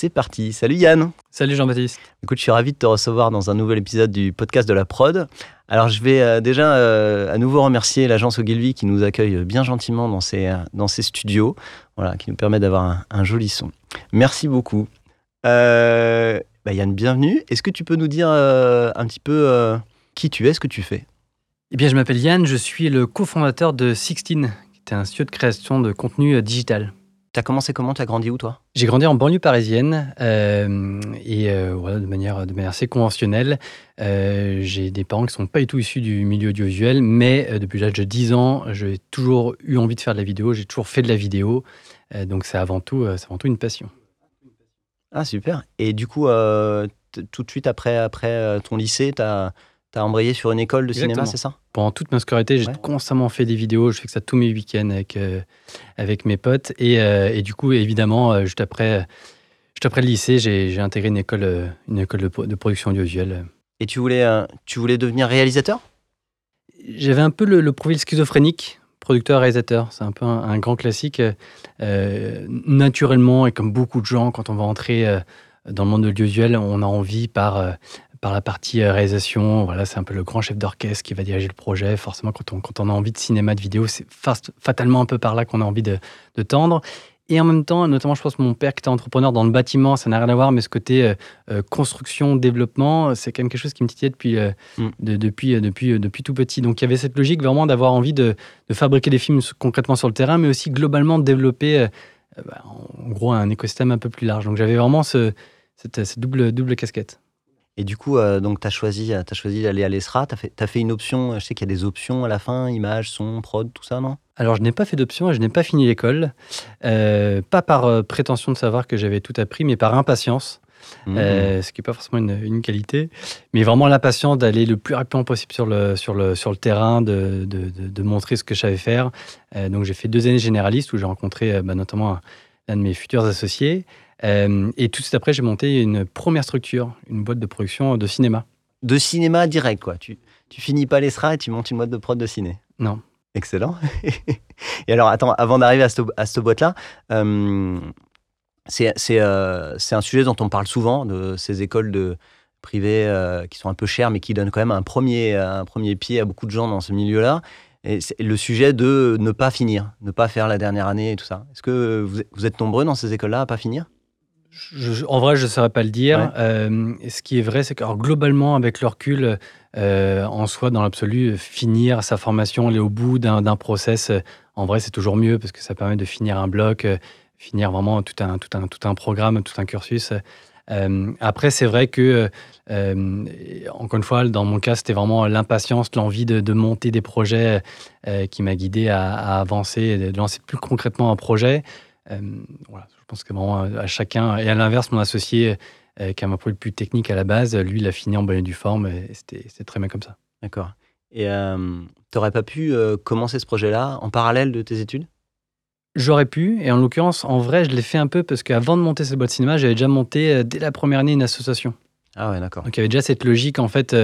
C'est parti. Salut Yann. Salut Jean-Baptiste. Écoute, je suis ravi de te recevoir dans un nouvel épisode du podcast de la prod. Alors, je vais euh, déjà euh, à nouveau remercier l'agence Ogilvy qui nous accueille bien gentiment dans ses, dans ses studios, voilà, qui nous permet d'avoir un, joli son. Merci beaucoup. Euh, bah Yann, bienvenue. Est-ce que tu peux nous dire un petit peu qui tu es, ce que tu fais? Eh bien, je m'appelle Yann, je suis le cofondateur de Sixteen, qui est un studio de création de contenu digital. T'as commencé comment? T'as grandi où toi? J'ai grandi en banlieue parisienne euh, et euh, voilà, de manière, de manière assez conventionnelle. Euh, j'ai des parents qui ne sont pas du tout issus du milieu audiovisuel, mais depuis l'âge de 10 ans, j'ai toujours eu envie de faire de la vidéo, j'ai toujours fait de la vidéo. donc c'est avant, tout, avant tout une passion. Ah super. Et du coup, tout de suite après, après ton lycée, tu as T'as embrayé sur une école de cinéma, c'est ça? Pendant toute ma scolarité, j'ai constamment fait des vidéos. Je fais que ça tous mes week-ends avec, euh, avec mes potes. Et, euh, et, du coup, évidemment, euh, juste, après, juste après le lycée, j'ai intégré une école, une école de, de, production audiovisuelle. Et tu voulais, tu voulais devenir réalisateur? J'avais un peu le, profil schizophrénique, producteur-réalisateur. C'est un peu un, grand classique. naturellement, et comme beaucoup de gens, quand on va entrer dans le monde de l'audiovisuel, on a envie par par la partie euh, réalisation. Voilà, c'est un peu le grand chef d'orchestre qui va diriger le projet. Forcément, quand on, quand on a envie de cinéma, de vidéo, c'est fatalement un peu par là qu'on a envie de, tendre. Et en même temps, notamment, je pense que mon père qui était entrepreneur dans le bâtiment, ça n'a rien à voir, mais ce côté euh, euh, construction, développement, c'est quand même quelque chose qui me titillait depuis, mm. depuis, depuis, depuis tout petit. Donc il y avait cette logique vraiment d'avoir envie de, fabriquer des films concrètement sur le terrain, mais aussi globalement de développer, bah, en gros, un écosystème un peu plus large. Donc j'avais vraiment ce, cette, cette double, double casquette. Et du coup, euh, donc, tu as choisi, as choisi d'aller à l'ESRA. Tu as fait, as fait une option, je sais qu'il y a des options à la fin, images, son, prod, tout ça, non? Alors, je n'ai pas fait d'option et je n'ai pas fini l'école. Euh, pas par euh, prétention de savoir que j'avais tout appris, mais par impatience. Mmh. ce qui n'est pas forcément une, qualité, mais vraiment l'impatience d'aller le plus rapidement possible sur le, sur le, sur le terrain, de, de, de, montrer ce que je savais faire. donc j'ai fait deux années généralistes où j'ai rencontré bah, notamment l'un de mes futurs associés. Euh, et tout de suite après, j'ai monté une première structure, une boîte de production de cinéma. De cinéma direct, quoi. Tu, tu finis pas l'ESRA et tu montes une boîte de prod de ciné. Non. Excellent. et alors, attends, avant d'arriver à cette, à cette boîte-là, euh, c'est euh, un sujet dont on parle souvent, de ces écoles de privées euh, qui sont un peu chères, mais qui donnent quand même un premier, un premier pied à beaucoup de gens dans ce milieu-là. Et le sujet de ne pas finir, ne pas faire la dernière année et tout ça. Est-ce que vous, vous êtes nombreux dans ces écoles-là à pas finir? En vrai, je ne saurais pas le dire. Euh, ce qui est vrai, c'est que globalement, avec le recul, euh, en soi, dans l'absolu, finir sa formation, aller au bout d'un process, euh, en vrai, c'est toujours mieux parce que ça permet de finir un bloc, finir vraiment tout un, tout, un, tout un programme, tout un cursus. après, c'est vrai que, encore une fois, dans mon cas, c'était vraiment l'impatience, l'envie de, monter des projets qui m'a guidé à, à, avancer, de lancer plus concrètement un projet. voilà, pense que vraiment à chacun. Et à l'inverse, mon associé, euh, qui a un profil plus technique à la base, lui, il a fini en bonne du forme et c'était très bien comme ça. D'accord. Et euh, tu n'aurais pas pu euh, commencer ce projet-là en parallèle de tes études? J'aurais pu, et en l'occurrence, en vrai, je l'ai fait un peu parce qu'avant de monter cette boîte de cinéma, j'avais déjà monté dès la première année une association. Ah ouais, d'accord. Donc il y avait déjà cette logique, en fait,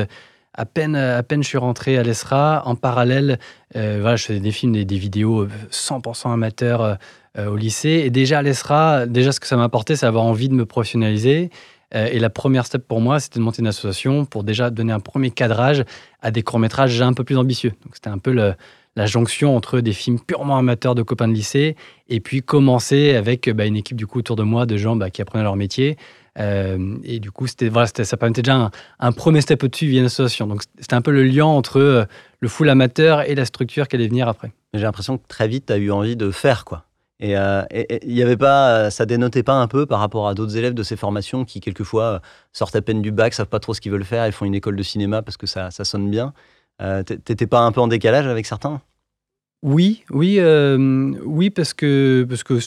à peine, à peine je suis rentré à l'ESRA, en parallèle, voilà, je faisais des films, des, des vidéos 100% amateurs euh, au lycée. Et déjà l'ESRA, déjà ce que ça m'a apporté, c'est avoir envie de me professionnaliser. Euh, et la première step pour moi, c'était de monter une association pour déjà donner un premier cadrage à des courts-métrages un peu plus ambitieux. Donc c'était un peu la jonction entre des films purement amateurs de copains de lycée et puis commencer avec bah, une équipe du coup autour de moi de gens bah, qui apprenaient leur métier. Euh, et du coup, c'était, voilà, ça permettait déjà un, premier step au-dessus via une association. Donc c'était un peu le lien entre le full amateur et la structure qui allait venir après. J'ai l'impression que très vite, tu as eu envie de faire quoi. Euh, et il y avait pas, ça dénotait pas un peu par rapport à d'autres élèves de ces formations qui quelquefois sortent à peine du bac, savent pas trop ce qu'ils veulent faire, ils font une école de cinéma parce que ça, ça sonne bien. Euh, T'étais pas un peu en décalage avec certains? Oui, oui, euh, oui, parce que parce que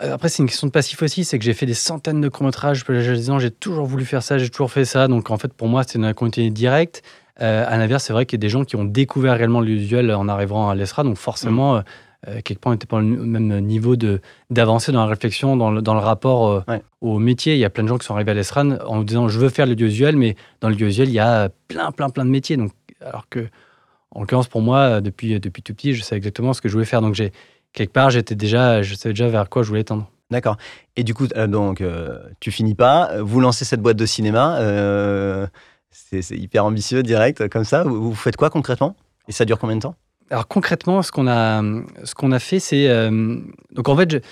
Après, c'est une question de passif aussi, c'est que j'ai fait des centaines de courts-métrages. J'ai toujours voulu faire ça, j'ai toujours fait ça. Donc, en fait, pour moi, c'est une continuité directe. Euh, à l'inverse, c'est vrai qu'il y a des gens qui ont découvert réellement l'usuel en arrivant à l'ESRA. Donc, forcément, mm. Euh, quelque part, on n'était pas au même niveau d'avancer dans la réflexion, dans le, dans le rapport euh, au métier. Il y a plein de gens qui sont arrivés à l'ESRA en disant je veux faire l'audiovisuel, mais dans l'audiovisuel, il y a plein, plein, plein de métiers. Donc, alors que, en l'occurrence, pour moi, depuis, depuis tout petit, je sais exactement ce que je voulais faire. Donc, j'ai quelque part, j'étais déjà, je savais déjà vers quoi je voulais tendre. D'accord. Et du coup, euh, donc, euh, tu finis pas, vous lancez cette boîte de cinéma, c'est hyper ambitieux, direct, comme ça. Vous, faites quoi concrètement? Et ça dure combien de temps? Alors concrètement, ce qu'on a, a fait, c'est donc en fait,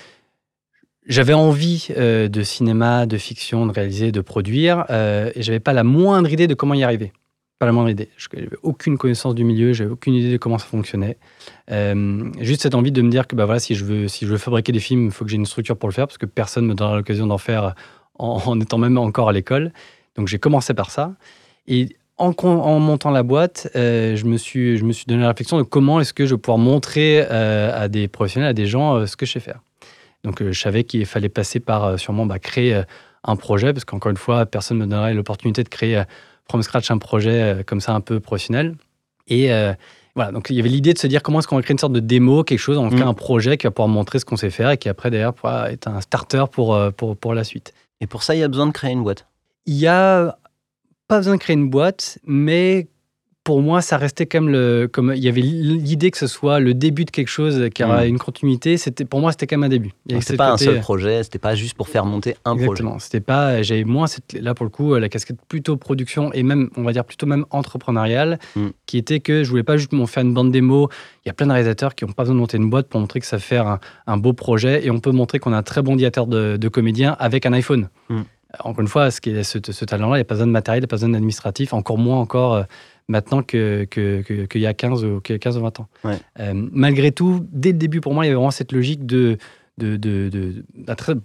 j'avais envie de cinéma, de fiction, de réaliser, de produire, et j'avais pas la moindre idée de comment y arriver. Pas la moindre idée. Je n'avais aucune connaissance du milieu, j'avais aucune idée de comment ça fonctionnait. Euh, juste cette envie de me dire que bah voilà, si, je veux, si je veux fabriquer des films, il faut que j'ai une structure pour le faire, parce que personne ne me donnera l'occasion d'en faire en, étant même encore à l'école. Donc j'ai commencé par ça. Et en, en montant la boîte, euh, je, me suis, je me suis donné la réflexion de comment est-ce que je vais pouvoir montrer euh, à des professionnels, à des gens, ce que je sais faire. Donc je savais qu'il fallait passer par sûrement bah, créer un projet, parce qu'encore une fois, personne ne me donnerait l'opportunité de créer from scratch un projet euh, comme ça un peu professionnel. Et euh, voilà, donc il y avait l'idée de se dire comment est-ce qu'on va créer une sorte de démo, quelque chose, on crée mm. un projet qui va pouvoir montrer ce qu'on sait faire et qui après d'ailleurs pourra être un starter pour, euh, pour, pour la suite. Et pour ça, il y a besoin de créer une boîte? Il y a pas besoin de créer une boîte, mais pour moi, ça restait quand même le. Comme il y avait l'idée que ce soit le début de quelque chose qui aura hmm. une continuité. C'était pour moi, c'était quand même un début. C'était pas un seul projet. C'était pas juste pour faire monter un projet. Exactement. C'était pas. J'avais moins là pour le coup la casquette plutôt production et même on va dire plutôt même entrepreneuriale, hmm. qui était que je voulais pas juste faire une bande démo. Il y a plein de réalisateurs qui n'ont pas besoin de monter une boîte pour montrer que ça fait un, un beau projet et on peut montrer qu'on a un très bon diateur de, de comédiens avec un iPhone. Hmm. Encore une fois, ce, qui est, ce, ce talent-là, il n'y a pas besoin de matériel, il n'y a pas besoin d'administratif, encore moins encore euh, maintenant qu'il que, que, y a 15 ou, 15 ou 20 ans. Euh, malgré tout, dès le début, pour moi, il y avait vraiment cette logique de, de, de, de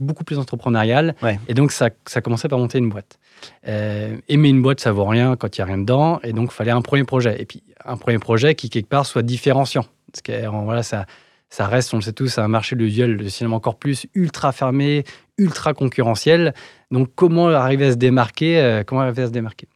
beaucoup plus entrepreneurial. Et donc, ça, ça commençait par monter une boîte. Euh, aimer une boîte, ça vaut rien quand il n'y a rien dedans. Et donc, il fallait un premier projet. Et puis, un premier projet qui, quelque part, soit différenciant. Parce que voilà, ça, ça reste, on le sait tous, un marché de viol de cinéma encore plus ultra fermé, ultra concurrentiel. Donc, comment arriver à se démarquer euh, Comment arriver à se démarquer?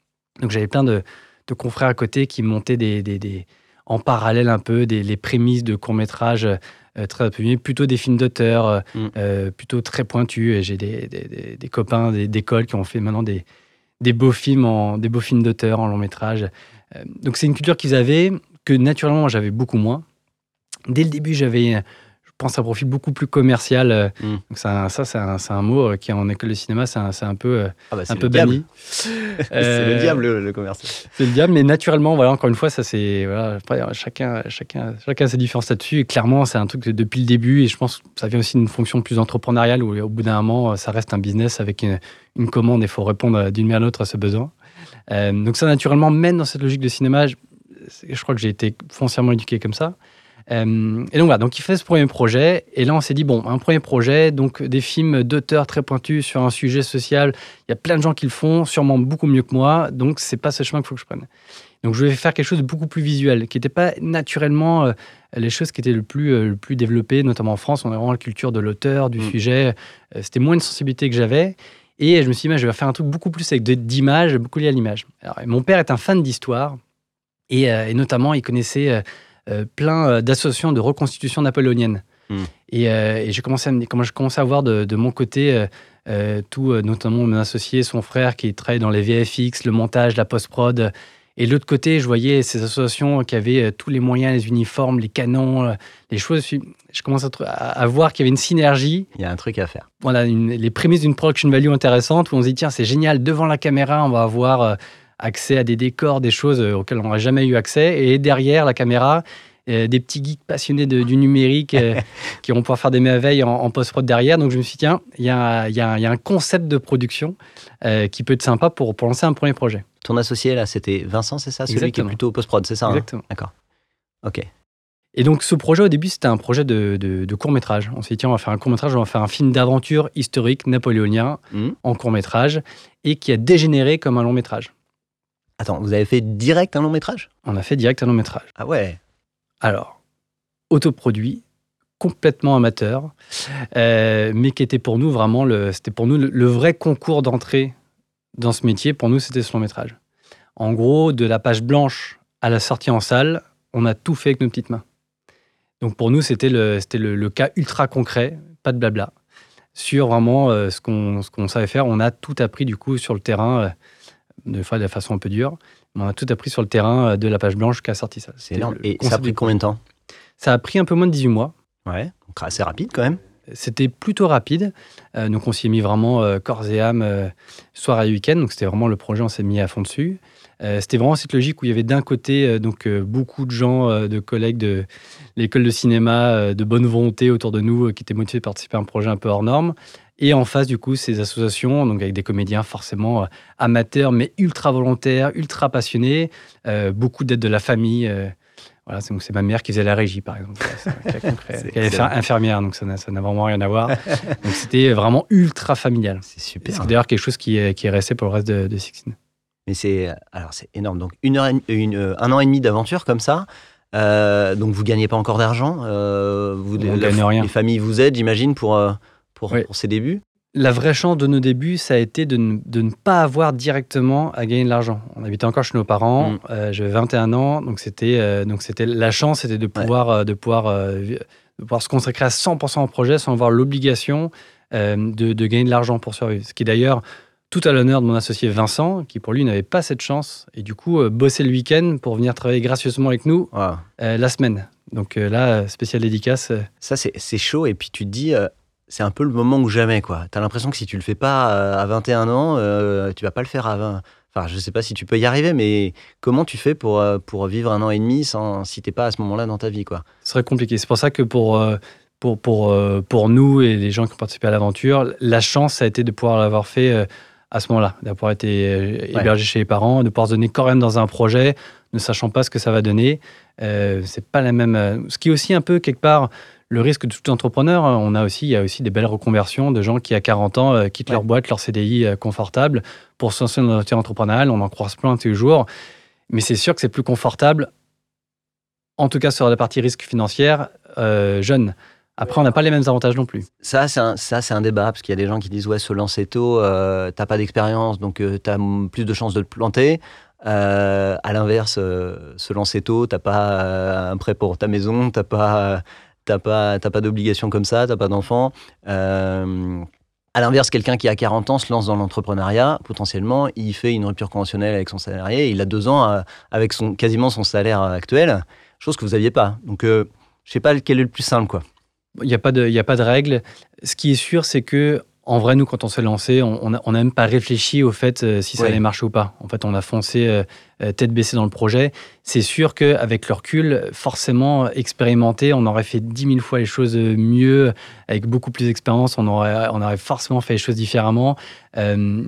Donc, j'avais plein de, de confrères à côté qui montaient des, des, en parallèle un peu des, les prémices de courts-métrages euh, très appuyés, plutôt des films d'auteur, euh, mm. euh, plutôt très pointus. Et j'ai des, des, copains d'école qui ont fait maintenant des, des beaux films en, des beaux films d'auteur en long métrage. donc c'est une culture qu'ils avaient que naturellement j'avais beaucoup moins. Dès le début, j'avais pense, un profil beaucoup plus commercial. Euh, mm. Donc ça, ça c'est un, un, mot euh, qui, en école de cinéma, c'est un, un, peu, euh, ah bah, un peu banni. c'est le diable, le, commercial. C'est le diable, mais naturellement, voilà, encore une fois, ça c'est. Voilà, chacun, chacun, chacun a ses différences là-dessus. Et clairement, c'est un truc depuis le début. Et je pense que ça vient aussi d'une fonction plus entrepreneuriale où, au bout d'un moment, ça reste un business avec une, une commande et il faut répondre d'une manière à l'autre à ce besoin. donc, ça, naturellement, mène dans cette logique de cinéma. Je, je crois que j'ai été foncièrement éduqué comme ça. Euh, et donc voilà, donc il fait ce premier projet, et là on s'est dit, bon, un premier projet, donc des films d'auteurs très pointus sur un sujet social, il y a plein de gens qui le font, sûrement beaucoup mieux que moi, donc c'est pas ce chemin qu'il faut que je prenne. Donc je vais faire quelque chose de beaucoup plus visuel, qui n'était pas naturellement euh, les choses qui étaient le plus, euh, le plus développées, notamment en France, on a vraiment la culture de l'auteur, du mm. sujet, c'était moins une sensibilité que j'avais. Et je me suis dit, je vais faire un truc beaucoup plus avec d'images, beaucoup lié à l'image. Mon père est un fan d'histoire, et, et, notamment, il connaissait plein euh, d'associations de reconstitution napoléonienne. Hmm. Et, euh, et j'ai commencé à, comment je commençais à voir de, de mon côté tout, notamment mon associé, son frère qui travaille dans les VFX, le montage, la post-prod. Et de l'autre côté, je voyais ces associations qui avaient tous les moyens, les uniformes, les canons, les choses. Je commence à, à voir qu'il y avait une synergie. Il y a un truc à faire. Voilà, les prémices d'une production value intéressante où on se dit tiens, c'est génial, devant la caméra, on va avoir accès à des décors, des choses euh, auxquelles on n'aurait jamais eu accès. Et derrière la caméra, euh, des petits geeks passionnés du numérique euh, qui vont pouvoir faire des merveilles en, post-prod derrière. Donc je me suis dit, tiens, il y, a, un concept de production qui peut être sympa pour, pour lancer un premier projet. Ton associé, là, c'était Vincent, c'est ça? Celui qui est plutôt post-prod, c'est ça hein? Exactement. D'accord. Ok. Et donc ce projet, au début, c'était un projet de, court-métrage. On s'est dit, tiens, on va faire un court-métrage, on va faire un film d'aventure historique napoléonien mmh. en court-métrage et qui a dégénéré comme un long-métrage. Attends, vous avez fait direct un long métrage? On a fait direct un long métrage. Ah ouais Alors, autoproduit, complètement amateur, mais qui était pour nous vraiment le, c'était pour nous le, vrai concours d'entrée dans ce métier. Pour nous, c'était ce long métrage. En gros, de la page blanche à la sortie en salle, on a tout fait avec nos petites mains. Donc pour nous, c'était le, c'était le, cas ultra concret, pas de blabla, sur vraiment ce, qu'on, ce qu'on savait faire. On a tout appris du coup sur le terrain, de, de la façon un peu dure, on a tout appris sur le terrain euh, de la page blanche qu'a sorti ça. C'est énorme. Et ça a pris combien de temps Ça a pris un peu moins de 18 mois. Ouais, donc assez rapide quand même. C'était plutôt rapide. Euh, donc on s'y est mis vraiment euh, corps et âme, soir et week-end. Donc c'était vraiment le projet, on s'est mis à fond dessus. c'était vraiment cette logique où il y avait d'un côté donc beaucoup de gens, de collègues de l'école de cinéma, de bonne volonté autour de nous, qui étaient motivés de participer à un projet un peu hors norme. Et en face, du coup, ces associations, donc avec des comédiens forcément euh, amateurs, mais ultra volontaires, ultra passionnés, euh, beaucoup d'aide de la famille. Euh, voilà, c'est ma mère qui faisait la régie, par exemple. Elle est infirmière, donc ça n'a vraiment rien à voir. donc c'était vraiment ultra familial. C'est super. C'est d'ailleurs quelque chose qui est, qui est, resté pour le reste de, de Sixteen. Mais c'est alors c'est énorme. Donc une heure, une, un an et demi d'aventure comme ça. donc vous gagnez pas encore d'argent. vous, On gagne rien. Les familles vous aident, j'imagine, pour pour, ses débuts? La vraie chance de nos débuts, ça a été de ne, pas avoir directement à gagner de l'argent. On habitait encore chez nos parents, mm. euh, j'avais 21 ans, donc c'était euh, donc c'était la chance, c'était de pouvoir euh, de pouvoir de pouvoir se consacrer à 100% au projet sans avoir l'obligation de, de, gagner de l'argent pour survivre. Ce qui est d'ailleurs tout à l'honneur de mon associé Vincent, qui pour lui n'avait pas cette chance et du coup bossait le week-end pour venir travailler gracieusement avec nous la semaine. Donc là, spécial dédicace. Ça c'est chaud et puis tu te dis c'est un peu le moment ou jamais, quoi. T'as l'impression que si tu le fais pas euh, à 21 ans, euh, tu vas pas le faire à 20. Enfin, je sais pas si tu peux y arriver, mais comment tu fais pour, euh, pour vivre un an et demi sans, si t'es pas à ce moment-là dans ta vie, quoi? Ce serait compliqué. C'est pour ça que pour, pour, pour, pour nous et les gens qui ont participé à l'aventure, la chance, ça a été de pouvoir l'avoir fait à ce moment-là, d'avoir été hébergé chez les parents, de pouvoir se donner quand même dans un projet, ne sachant pas ce que ça va donner. c'est pas la même. Ce qui est aussi un peu quelque part le risque de tout entrepreneur, hein, on a aussi, il y a aussi des belles reconversions de gens qui, à 40 ans, euh, quittent leur boîte, leur CDI euh, confortable pour se lancer dans l'entreprise entrepreneuriale. On en croise plein tous les jours. Mais c'est sûr que c'est plus confortable, en tout cas sur la partie risque financière, euh, jeune. Après, on n'a pas les mêmes avantages non plus. Ça, c'est un, ça, c'est un débat, parce qu'il y a des gens qui disent Ouais, se lancer tôt, euh, t'as pas d'expérience, donc tu as plus de chances de te planter. à l'inverse, se lancer tôt, t'as pas un prêt pour ta maison, t'as pas t'as pas, pas d'obligation comme ça, t'as pas d'enfant. Euh, à l'inverse, quelqu'un qui a 40 ans se lance dans l'entrepreneuriat, potentiellement, il fait une rupture conventionnelle avec son salarié, il a deux ans euh, avec son, quasiment son salaire actuel, chose que vous n'aviez pas. Donc, euh, je sais pas quel est le plus simple, quoi. Il n'y a, pas de, a pas de règle. Ce qui est sûr, c'est que en vrai, nous, quand on s'est lancé, on n'a même pas réfléchi au fait euh, si ça allait marcher ou pas. En fait, on a foncé euh, euh, tête baissée dans le projet. C'est sûr qu'avec le recul, forcément, expérimenté, on aurait fait dix mille fois les choses mieux, avec beaucoup plus d'expérience, on aurait, on aurait forcément fait les choses différemment. je,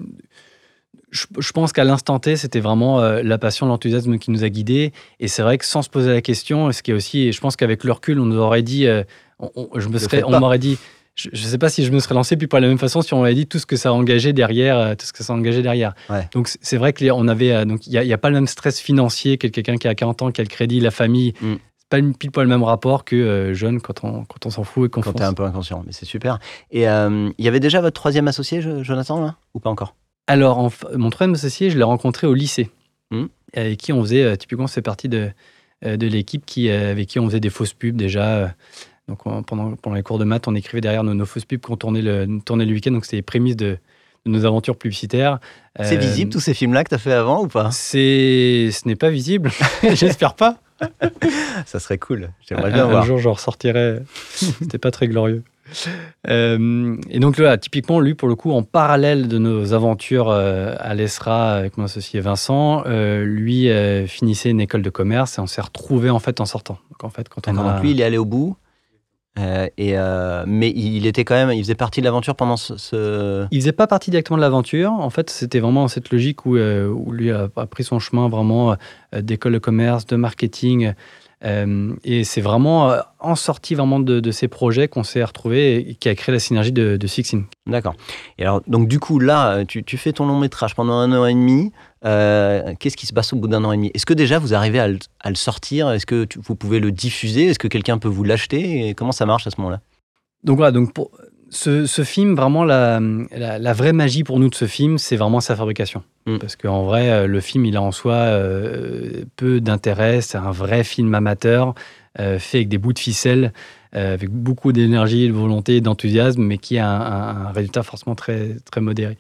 pense qu'à l'instant T, c'était vraiment la passion, l'enthousiasme qui nous a guidés. Et c'est vrai que sans se poser la question, ce qui est aussi, je pense qu'avec le recul, on nous aurait dit, je me serais, on m'aurait dit, je ne sais pas si je me serais lancé puis pas de la même façon si on m'avait dit tout ce que ça a engagé derrière euh, tout ce que ça a engagé derrière donc c'est vrai que on avait euh, donc il n'y a, pas le même stress financier que quelqu'un qui a 40 ans qui a le crédit la famille. Mm. c'est pas pile pas le même rapport que euh, jeune quand on quand on s'en fout et qu'on quand t'es un peu inconscient mais c'est super. Et il y avait déjà votre troisième associé Jonathan là ou pas encore? Alors mon troisième associé je l'ai rencontré au lycée. Mm. avec qui on faisait typiquement c'est partie de de l'équipe qui avec qui on faisait des fausses pubs déjà donc pendant, pendant les cours de maths, on écrivait derrière nos, nos fausses pubs qu'on tournait le, tournait le week-end. Donc c'était les prémices de, nos aventures publicitaires. C'est visible euh, tous ces films-là que tu as fait avant ou pas? C'est, Ce n'est pas visible. J'espère pas. Ça serait cool. J'aimerais bien un, voir. Un jour, j'en ressortirai. C'était pas très glorieux. Euh, et donc là, typiquement, lui, pour le coup, en parallèle de nos aventures euh, à l'ESRA avec mon associé Vincent, lui finissait une école de commerce et on s'est retrouvé en fait en sortant. Donc en fait, quand on a... lui, il est allé au bout. Euh, et, euh, mais il était quand même, il faisait partie de l'aventure pendant ce, Il faisait pas partie directement de l'aventure. En fait, c'était vraiment cette logique où, euh, où lui a, pris son chemin vraiment d'école de commerce, de marketing. et c'est vraiment en sortie vraiment de, ces projets qu'on s'est retrouvé et qui a créé la synergie de, de Sixin. D'accord. Et alors, donc du coup, là, tu, tu, fais ton long métrage pendant un an et demi. Qu'est-ce qui se passe au bout d'un an et demi? Est-ce que déjà vous arrivez à le, à le sortir? Est-ce que vous pouvez le diffuser? Est-ce que quelqu'un peut vous l'acheter? Comment ça marche à ce moment-là? Donc voilà, donc pour, ce, film, vraiment, la, vraie magie pour nous de ce film, c'est vraiment sa fabrication. Mm. Parce qu'en vrai, euh, le film, il a en soi euh, peu d'intérêt. C'est un vrai film amateur, euh, fait avec des bouts de ficelle, avec beaucoup d'énergie, de volonté, d'enthousiasme, mais qui a un, résultat forcément très, très modéré.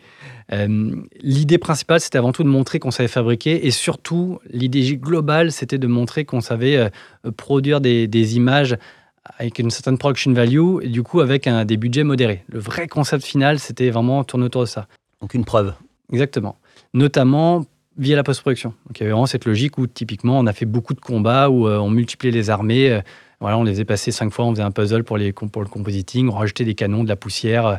l'idée principale, c'était avant tout de montrer qu'on savait fabriquer, et surtout, l'idée globale, c'était de montrer qu'on savait produire des, des images avec une certaine production value et du coup avec un, des budgets modérés. Le vrai concept final, c'était vraiment tourner autour de ça. Donc une preuve. Exactement. Notamment via la post-production. Donc il y avait vraiment cette logique où typiquement on a fait beaucoup de combats, où euh, on multipliait les armées. Euh, voilà, on les a passés cinq fois, on faisait un puzzle pour, les, pour le compositing, on rajoutait des canons, de la poussière. Euh,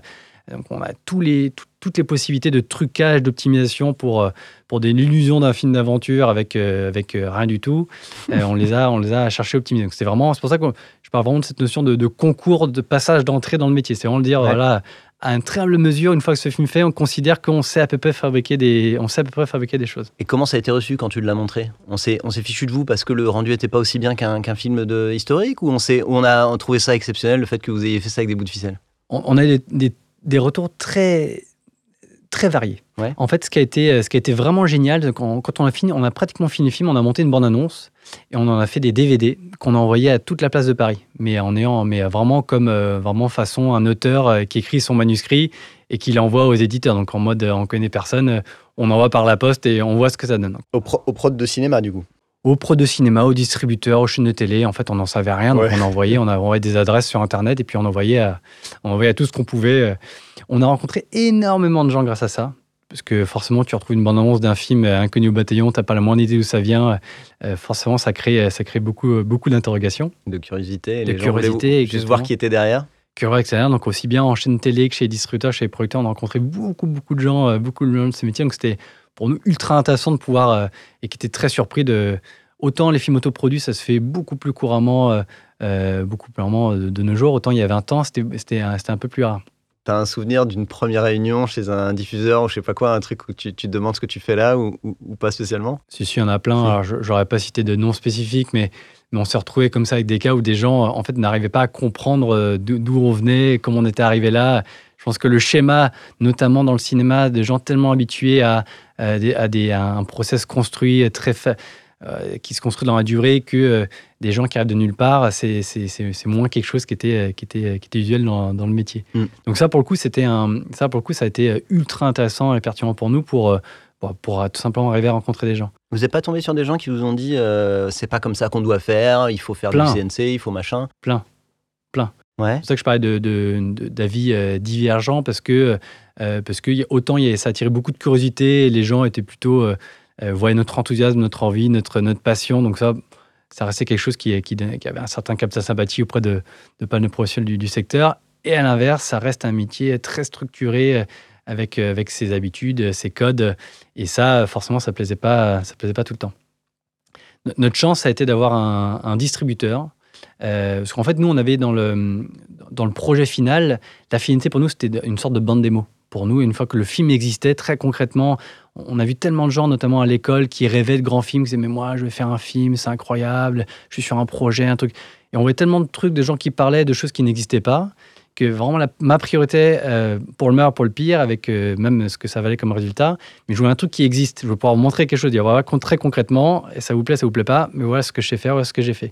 donc on a tous les, toutes les possibilités de trucage, d'optimisation pour, pour des illusions d'un film d'aventure avec, avec rien du tout. on, les a, on les a cherchés optimisés. Donc c'est vraiment, c'est pour ça que je parle vraiment de cette notion de, concours, de passage d'entrée dans le métier. C'est vraiment le dire, voilà, à une très humble mesure, une fois que ce film fait, on considère qu'on sait à peu près fabriquer des, on sait à peu près fabriquer des choses. Et comment ça a été reçu quand tu l'as montré? On s'est, on s'est fichu de vous parce que le rendu n'était pas aussi bien qu'un, film de historique ou on s'est, on a trouvé ça exceptionnel le fait que vous ayez fait ça avec des bouts de ficelle? On, a des, des, retours très très variés. En fait, ce qui a été, ce qui a été vraiment génial, quand, quand on a fini, on a pratiquement fini le film, on a monté une bande annonce et on en a fait des DVD qu'on a envoyés à toute la place de Paris. Mais en ayant, mais vraiment comme euh, vraiment façon un auteur euh, qui écrit son manuscrit et qui l'envoie aux éditeurs. Donc en mode on connaît personne, on envoie par la poste et on voit ce que ça donne. Au, prod de cinéma du coup au pro de cinéma, aux distributeurs, aux chaînes de télé. En fait, on n'en savait rien. Donc, on a envoyé, on a envoyé des adresses sur Internet et puis on envoyait à, on envoyait à tout ce qu'on pouvait. On a rencontré énormément de gens grâce à ça parce que forcément, tu retrouves une bande-annonce d'un film inconnu au bataillon, tu n'as pas la moindre idée d'où ça vient. Euh, forcément, ça crée, ça crée beaucoup, beaucoup d'interrogations. De curiosité. De les curiosité. Gens juste voir qui était derrière. Curieux, etc. Donc, aussi bien en chaîne télé que chez les distributeurs, chez les producteurs, on a rencontré beaucoup, beaucoup de gens, euh, beaucoup de gens de ce métier. Donc, c'était pour nous ultra intéressant de pouvoir, euh, et qui était très surpris de. Autant les films autoproduits, ça se fait beaucoup plus couramment, beaucoup plus couramment de, de, nos jours, autant il y a 20 ans, c'était un peu plus rare. T'as un souvenir d'une première réunion chez un diffuseur ou je sais pas quoi, un truc où tu, te demandes ce que tu fais là ou, pas spécialement? Si, si, il y en a plein. Alors, j'aurais pas cité de noms spécifiques, mais, on s'est retrouvé comme ça avec des cas où des gens, en fait, n'arrivaient pas à comprendre euh, d'où on venait, comment on était arrivé là. Je pense que le schéma, notamment dans le cinéma, de gens tellement habitués à, à, des, à un process construit très euh, qui se construit dans la durée que euh, des gens qui arrivent de nulle part, c'est moins quelque chose qui était, qui était, qui était usuel dans, dans le métier. Mm. Donc ça, pour le coup, un, ça, pour le coup, ça a été ultra intéressant et pertinent pour nous pour, euh, pour, pour tout simplement arriver à rencontrer des gens. Vous n'êtes pas tombé sur des gens qui vous ont dit c'est pas comme ça qu'on doit faire, il faut faire du CNC, il faut machin? Plein, plein. Ouais. C'est pour ça que je parlais d'avis de, de, divergents parce que, parce que autant ça attirait beaucoup de curiosité et les gens étaient plutôt euh, notre enthousiasme, notre envie, notre, notre passion. Donc ça, ça restait quelque chose qui, qui, avait un certain cap de sympathie auprès de, de pas de professionnels du, secteur. Et à l'inverse, ça reste un métier très structuré euh, avec, euh, avec ses habitudes, ses codes. Et ça, forcément, ça ne plaisait, pas, ça plaisait pas tout le temps. Notre chance, a été d'avoir un, distributeur. parce qu'en fait, nous, on avait dans le, dans le projet final, la finalité pour nous, c'était une sorte de bande démo pour nous. une fois que le film existait, très concrètement, on a vu tellement de gens, notamment à l'école, qui rêvaient de grands films, qui disaient Mais moi, je vais faire un film, c'est incroyable, je suis sur un projet, un truc. Et on voyait tellement de trucs, de gens qui parlaient de choses qui n'existaient pas, que vraiment ma priorité, euh, pour le meilleur, pour le pire, avec euh, même ce que ça valait comme résultat, mais je voulais un truc qui existe. Je veux pouvoir vous montrer quelque chose, dire voilà, très concrètement, et ça vous plaît, ça vous plaît pas, mais voilà ce que je sais faire, voilà ce que j'ai fait.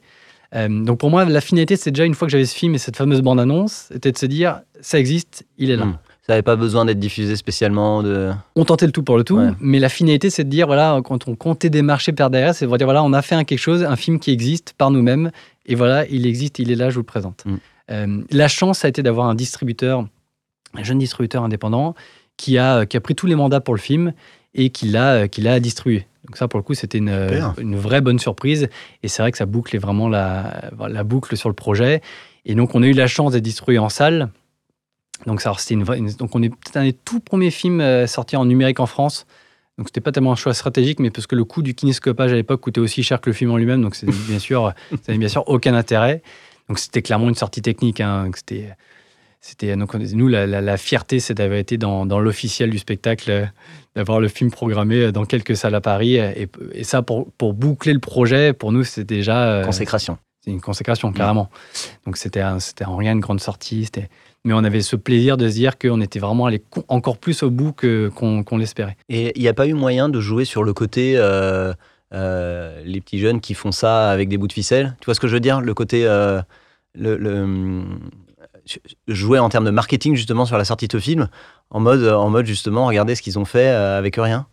Euh, donc pour moi, la finalité, c'est déjà une fois que j'avais ce film et cette fameuse bande-annonce, c'était de se dire ça existe, il est là. Hmm. Ça n'avait pas besoin d'être diffusé spécialement. De... On tentait le tout pour le tout, mais la finalité, c'est de dire, voilà, quand on comptait des marchés par derrière, c'est de dire, voilà, on a fait un quelque chose, un film qui existe par nous-mêmes, et voilà, il existe, il est là, je vous le présente. Mm. Euh, la chance a été d'avoir un distributeur, un jeune distributeur indépendant, qui a, qui a pris tous les mandats pour le film et qui l'a, qui l'a distribué. Donc ça, pour le coup, c'était une, une, vraie bonne surprise. Et c'est vrai que ça bouclait vraiment la, la boucle sur le projet. Et donc, on a eu la chance d'être distribué en salle. Donc, ça, une, donc on est peut-être un des tout premiers films euh, sortis en numérique en France. Donc c'était pas tellement un choix stratégique, mais parce que le coût du kinescopage à l'époque coûtait aussi cher que le film en lui-même, donc bien sûr, ça n'avait bien sûr aucun intérêt. Donc c'était clairement une sortie technique. Hein, c'était, c'était donc nous la, fierté, c'est d'avoir été dans, l'officiel du spectacle, d'avoir le film programmé dans quelques salles à Paris, et, ça pour, pour, boucler le projet, pour nous c'était déjà euh, consécration. C'est une consécration, clairement. Donc c'était, c'était en rien une grande sortie. C'était mais on avait ce plaisir de se dire qu'on était vraiment allé encore plus au bout qu'on l'espérait. Et il n'y a pas eu moyen de jouer sur le côté euh, euh, les petits jeunes qui font ça avec des bouts de ficelle? Tu vois ce que je veux dire? Le côté euh, le, jouer en termes de marketing justement sur la sortie de film, en mode, en mode justement, regardez ce qu'ils ont fait avec rien?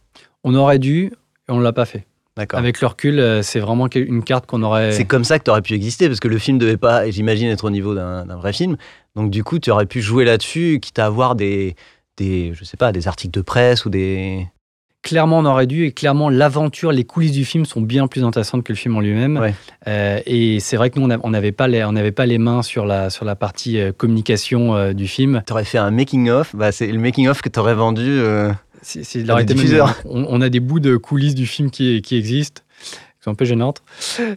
On aurait dû, et on ne l'a pas fait. Avec le recul, c'est vraiment une carte qu'on aurait. C'est comme ça que tu aurais pu exister, parce que le film devait pas, j'imagine, être au niveau d'un vrai film. Donc du coup, tu aurais pu jouer là-dessus, quitte à avoir des, des, je sais pas, des articles de presse ou des... Clairement, on aurait dû, et clairement, l'aventure, les coulisses du film sont bien plus intéressantes que le film en lui-même. Euh, et c'est vrai que nous, on n'avait pas, les, on pas les mains sur la, sur la partie euh, communication euh, du film. Tu aurais fait un making-of, bah, c'est le making-of que tu aurais vendu. c'est diffuseurs. On, on, a des bouts de coulisses du film qui, qui existent sont un peu gênantes,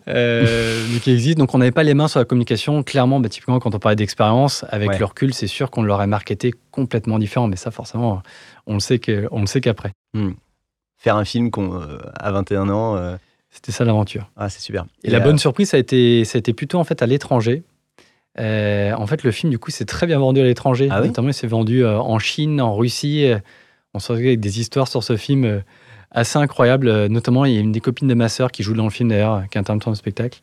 euh, mais qui existent. Donc, on n'avait pas les mains sur la communication. Clairement, bah, typiquement, quand on parlait d'expérience, avec le recul, c'est sûr qu'on l'aurait marketé complètement différent. Mais ça, forcément, on le sait qu'après. Hmm. Faire un film euh, à 21 ans. Euh, C'était ça l'aventure. Ah, c'est super. Et, la bonne surprise, ça a été, ça a été plutôt en fait à l'étranger. en fait, le film, du coup, s'est très bien vendu à l'étranger. Ah Notamment, il s'est vendu en Chine, en Russie. On se retrouve avec des histoires sur ce film assez incroyable. Euh, notamment, il y a une des copines de ma sœur qui joue dans le film d'ailleurs, qui est intermittent de spectacle,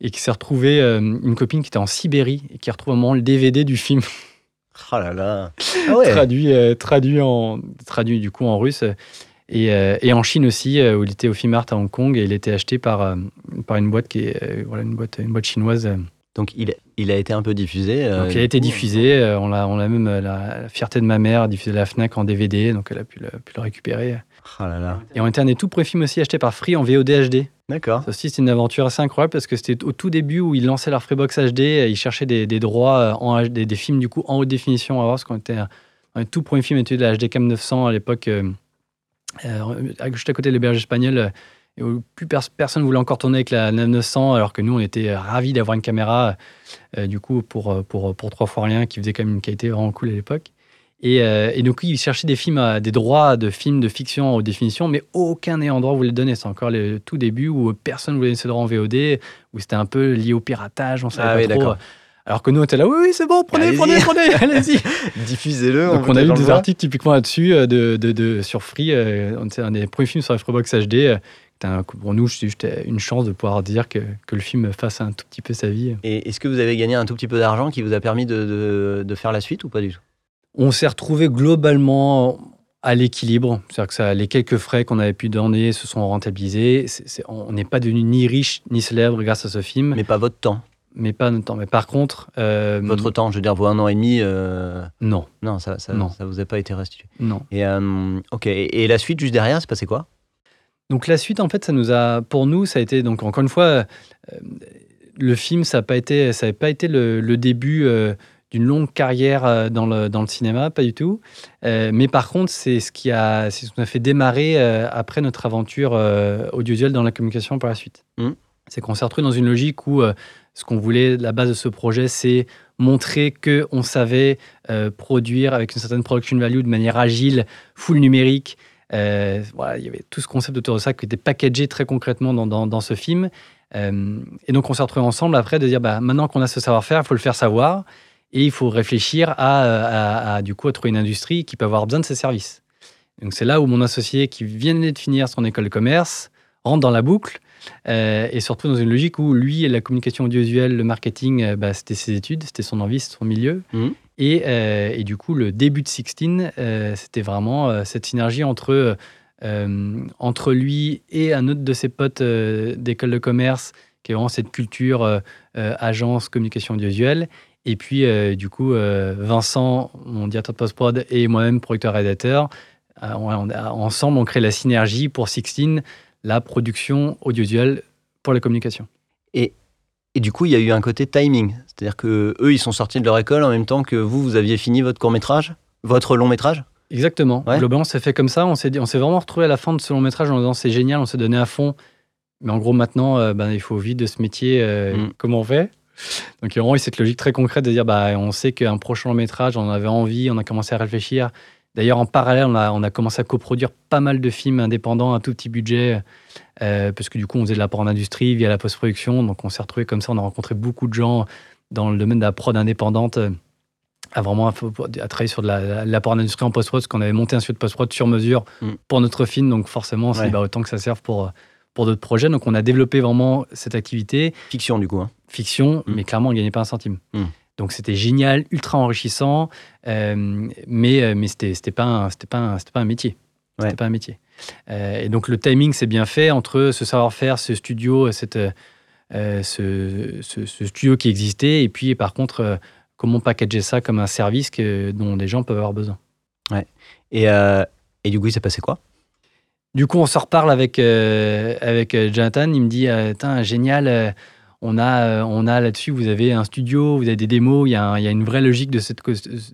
et qui s'est retrouvée, euh, une copine qui était en Sibérie et qui retrouve un moment le DVD du film. Oh là là ah ouais. traduit, euh, traduit, en, traduit du coup en russe. Et, et, en Chine aussi, où il était au Film Art à Hong Kong, et il était acheté par, par une boîte qui est voilà, une boîte, une boîte chinoise. Donc il, il a été un peu diffusé. donc il a été diffusé. on l'a, on a même la, fierté de ma mère diffusé la Fnac en DVD, donc elle a pu le, pu le récupérer. Oh là là. Et on était un des tout premiers films aussi achetés par Free en VOD HD. D'accord. Ça aussi, c'est une aventure assez incroyable parce que c'était au tout début où ils lançaient leur Freebox HD, ils cherchaient des, des droits, euh, en HD, des, films du coup en haute définition à voir, parce qu'on était un, tout premier film était de la HD Cam 900 à l'époque, euh, euh, juste à côté de l'héberge espagnol, et où plus personne ne voulait encore tourner avec la 900, alors que nous, on était ravis d'avoir une caméra, du coup, pour, pour, pour trois fois rien, qui faisait quand même une qualité vraiment cool à l'époque. Euh, et, donc, ils cherchaient des films, des droits de films de fiction aux définitions, mais aucun ayant droit voulait le donner. C'est encore le tout début où personne voulait ce droit en VOD, où c'était un peu lié au piratage, on savait ah pas trop. Alors que nous, on était là, oui, oui c'est bon, prenez, prenez, prenez, allez-y. Diffusez-le. Donc, on, a eu des articles typiquement là-dessus euh, de, de, de, sur Free. Euh, on un des premiers films sur Freebox HD. Pour nous, c'est juste une chance de pouvoir dire que, que, le film fasse un tout petit peu sa vie. Et est-ce que vous avez gagné un tout petit peu d'argent qui vous a permis de, de faire la suite ou pas du tout? On s'est retrouvé globalement à l'équilibre. C'est-à-dire que ça, les quelques frais qu'on avait pu donner se sont rentabilisés. on n'est pas devenu ni riche ni célèbre grâce à ce film. Mais pas votre temps. Mais pas notre temps. Mais par contre. Euh, votre temps, je veux dire, vos un an et demi. Euh, non. Non, ça, ça, non. ça vous a pas été restitué. Non. Et, euh, ok. Et la suite, juste derrière, c'est passé quoi? Donc la suite, en fait, ça nous a. Pour nous, ça a été. Donc encore une fois, le film, ça n'a pas été, ça pas été le, le début d'une longue carrière euh, dans le, dans le cinéma, pas du tout. Euh, mais par contre, c'est ce qui a, ce qu'on a fait démarrer euh, après notre aventure audiovisuelle dans la communication par la suite. Mmh. C'est qu'on s'est retrouvé dans une logique où ce qu'on voulait, la base de ce projet, c'est montrer que on savait produire avec une certaine production value de manière agile, full numérique. Voilà, il y avait tout ce concept autour de ça qui était packagé très concrètement dans, dans, ce film. et donc, on s'est retrouvés ensemble après de dire, bah, maintenant qu'on a ce savoir-faire, il faut le faire savoir. Et il faut réfléchir à, du coup, à trouver une industrie qui peut avoir besoin de ces services. Donc c'est là où mon associé qui vient de finir son école de commerce rentre dans la boucle euh, et se retrouve dans une logique où lui, la communication audiovisuelle, le marketing, euh, bah, c'était ses études, c'était son envie, c'était son milieu. Mmh. Et, euh, et, du coup, le début de Sixteen, c'était vraiment cette synergie entre, entre lui et un autre de ses potes d'école de commerce, qui est vraiment cette culture agence communication audiovisuelle. Et puis, euh, du coup, euh, Vincent, mon directeur de post-prod, et moi-même, producteur-rédacteur, euh, ensemble, on crée la synergie pour Sixteen, la production audiovisuelle pour la communication. Et, et du coup, il y a eu un côté timing. C'est-à-dire que eux, ils sont sortis de leur école en même temps que vous, vous aviez fini votre court-métrage, votre long-métrage Exactement. Ouais. Globalement, c'est fait comme ça. On s'est dit- on s'est vraiment retrouvé à la fin de ce long métrage en disant c'est génial, on s'est donné à fond. Mais en gros, maintenant, euh, ben, il faut vivre de ce métier. euh, Mm. Comment on fait Donc, il y a vraiment eu cette logique très concrète de dire bah, on sait qu'un prochain long métrage, on en avait envie, on a commencé à réfléchir. D'ailleurs, en parallèle, on a, on a commencé à coproduire pas mal de films indépendants à tout petit budget. euh, parce que du coup, on faisait de l'apport en industrie via la post-production. Donc, on s'est retrouvé comme ça. On a rencontré beaucoup de gens dans le domaine de la prod indépendante. euh, à vraiment à, à travailler sur de la- l'apport en industrie en post-prod, parce qu'on avait monté un studio de post-prod sur mesure Mm. pour notre film. Donc, forcément, c'est Ouais. bah, autant que ça serve pour, pour d'autres projets. Donc, on a développé vraiment cette activité Fiction, du coup. hein. fiction, Mm. mais clairement, on ne gagnait pas un centime. Mm. Donc c'était génial, ultra enrichissant, euh, mais, euh, mais c'était c'était pas, un- c'était pas, un- c'était pas un métier. C'était Ouais. pas un métier. Euh, et donc le timing s'est bien fait entre ce savoir-faire, ce studio, cette, euh, ce, ce- ce studio qui existait, et puis par contre, comment packager ça comme un service que, dont des gens peuvent avoir besoin. Et, euh, et du coup, il s'est passé quoi? Du coup, on se reparle avec, avec Jonathan. Il me dit génial, on a, euh, on a là-dessus, vous avez un studio, vous avez des démos. Il y a, un- il y a une vraie logique de cette,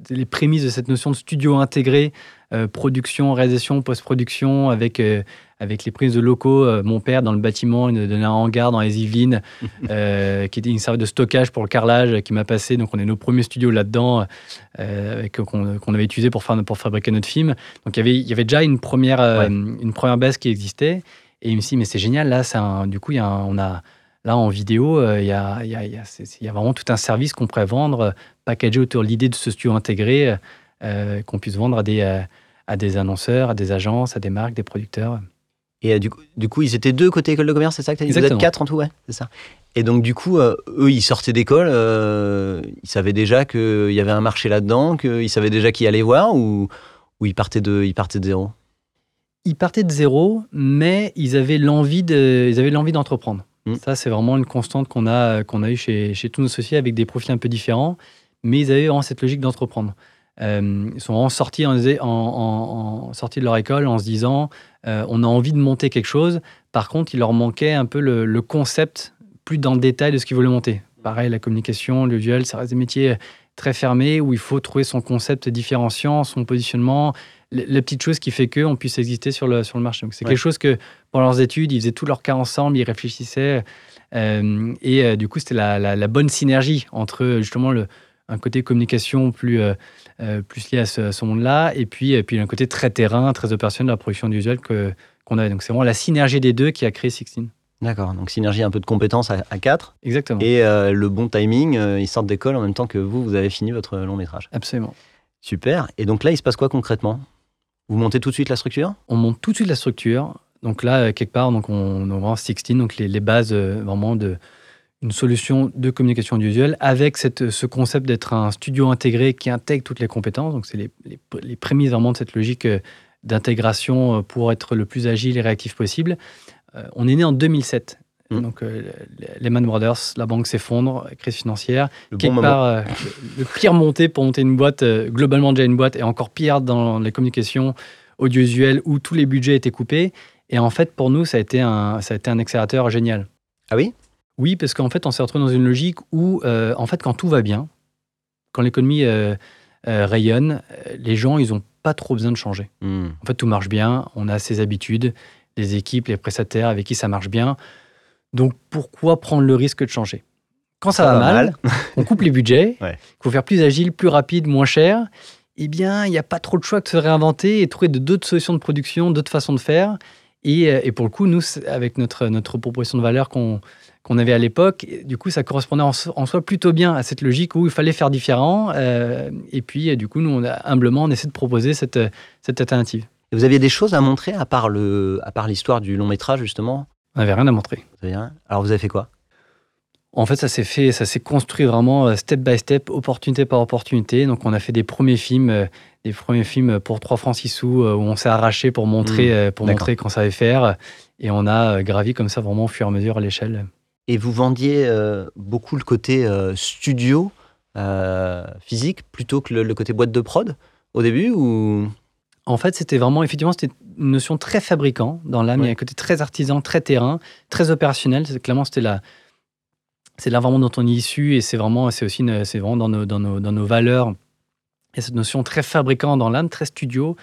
les prémices de cette notion de studio intégré, euh, production, réalisation, post-production, avec, euh, avec les prises de locaux. Euh, mon père, dans le bâtiment, il nous donnait un hangar dans les Yvelines, qui était une servait de stockage pour le carrelage, qui m'a passé. Donc, on est nos premiers studios là-dedans, qu'on avait utilisé pour, faire, pour fabriquer notre film. Donc, il y avait, il y avait déjà une première, Ouais. une première base qui existait. Et il me dit, mais c'est génial, là, c'est un- du coup, il y a un- on a, là, en vidéo, euh, il y, a, il y, a, il y a- c'est- il y a vraiment tout un service qu'on pourrait vendre, euh, packagé autour de l'idée de ce studio intégré, euh, qu'on puisse vendre à des, euh, à des annonceurs, à des agences, à des marques, des producteurs. Et euh, du, coup, du coup, ils étaient deux côté école de commerce, c'est ça que tu as dit? Vous êtes Exactement. quatre en tout, ouais, c'est ça. Et donc, du coup, euh, eux, ils sortaient d'école, euh, ils savaient déjà qu'il y avait un marché là-dedans, qu'ils savaient déjà qui allait voir, ou, ou ils, partaient de, ils partaient de zéro? Ils partaient de zéro, mais ils avaient l'envie de, Mm. Ça, c'est vraiment une constante qu'on a, qu'on a eu chez, tous nos associés avec des profils un peu différents, mais ils avaient vraiment cette logique d'entreprendre. Euh, ils sont vraiment sortis, en, sortis de leur école en se disant euh, on a envie de monter quelque chose. Par contre, il leur manquait un peu le, concept plus dans le détail de ce qu'ils voulaient monter. Pareil, la communication, le visuel, ça reste des métiers très fermés où il faut trouver son concept différenciant, son positionnement, la petite chose qui fait qu'on puisse exister sur le, sur le marché. Donc, c'est Ouais. quelque chose que, pendant leurs études, ils faisaient tous leurs cas ensemble, ils réfléchissaient. euh, et euh, du coup, c'était la, la- la bonne synergie entre justement le, un côté communication plus, euh, euh, plus lié à ce, monde-là, et puis, et puis un côté très terrain, très opérationnel de la production du visuel que, qu'on avait. Donc, c'est vraiment la synergie des deux qui a créé Sixteen. D'accord, donc synergie un peu de compétences à, à quatre, Exactement. et euh, le bon timing, euh, ils sortent d'école en même temps que vous, vous avez fini votre long métrage. Absolument. Super, et donc là, il se passe quoi concrètement? Vous montez tout de suite la structure? On monte tout de suite la structure. Donc là, euh, quelque part, donc on, on vraiment 16, donc les, bases euh, vraiment de une solution de communication audiovisuelle avec cette, ce concept d'être un studio intégré qui intègre toutes les compétences. Donc c'est les, les, prémices vraiment de cette logique euh, d'intégration pour être le plus agile et réactif possible. On est né en 2007. Mm. Donc euh, les Lehman Brothers, la banque s'effondre, crise financière Le bon quelque moment. part, euh, le pire monté pour monter une boîte, euh, globalement déjà une boîte, et encore pire dans les communications audiovisuelles où tous les budgets étaient coupés. Et en fait, pour nous, ça a été un, ça a été un accélérateur génial. Ah oui? Oui, parce qu'en fait, on s'est retrouvé dans une logique où, euh, en fait, quand tout va bien, quand l'économie rayonne, les gens, ils n'ont pas trop besoin de changer. Hmm. En fait, tout marche bien, on a ses habitudes, les équipes, les prestataires avec qui ça marche bien. Donc, pourquoi prendre le risque de changer? Quand ça, va, mal, on coupe les budgets, il Ouais. faut faire plus agile, plus rapide, moins cher. Eh bien, il n'y a pas trop de choix de se réinventer et trouver d'autres solutions de production, d'autres façons de faire. Et, euh, et pour le coup, nous, avec notre, notre proposition de valeur qu'on qu'on avait à l'époque, du coup, ça correspondait en, so- en soi plutôt bien à cette logique où il fallait faire différent. euh, et puis, euh, du coup, nous, on a, humblement, on essaie de proposer cette, cette alternative. Et Vous aviez des choses à montrer à part le, à part l'histoire du long métrage justement? On n'avait rien à montrer. Vous avez rien Alors vous avez fait quoi? En fait, ça s'est fait, ça s'est construit vraiment euh, step by step, opportunité par opportunité. Donc, on a fait des premiers films, euh, des premiers films pour 3 francs 6 sous, euh, où on s'est arraché pour montrer, Mmh, euh, pour montrer qu'on savait faire. Et on a gravi comme ça vraiment au fur et à mesure à l'échelle. Et vous vendiez beaucoup le côté studio physique plutôt que le, le côté boîte de prod au début ou? En fait, c'était vraiment, effectivement, c'était une notion très fabricant dans l'âme. Il y a Ouais. un côté très artisan, très terrain, très opérationnel. C'est- Clairement, c'était la, c'est là vraiment dont on est issu et c'est vraiment, c'est aussi, c'est vraiment dans nos, dans nos, dans nos valeurs Il y a cette notion très fabricant dans l'âme, très studio.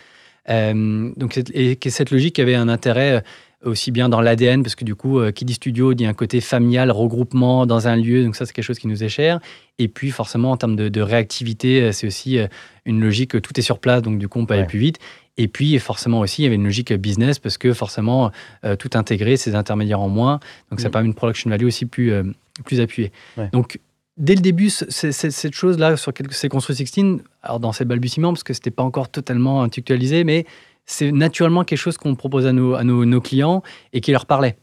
donc, et cette logique avait un intérêt aussi bien dans l'ADN, parce que du coup, qui dit studio dit un côté familial, regroupement dans un lieu, donc ça c'est quelque chose qui nous est cher. Et puis forcément, en termes de, réactivité, c'est aussi une logique, tout est sur place, donc du coup on peut aller plus vite. Et puis, forcément aussi, il y avait une logique business parce que forcément, euh, tout intégrer, ces intermédiaires en moins. Donc, ça mm. permet une production value aussi plus, euh, plus appuyée. Donc, dès le début, cette chose-là, sur laquelle s'est construit 16, alors dans ces balbutiements, parce que ce n'était pas encore totalement intellectualisé, mais c'est naturellement quelque chose qu'on propose à, nos, à nos, nos, clients et qui leur parlait.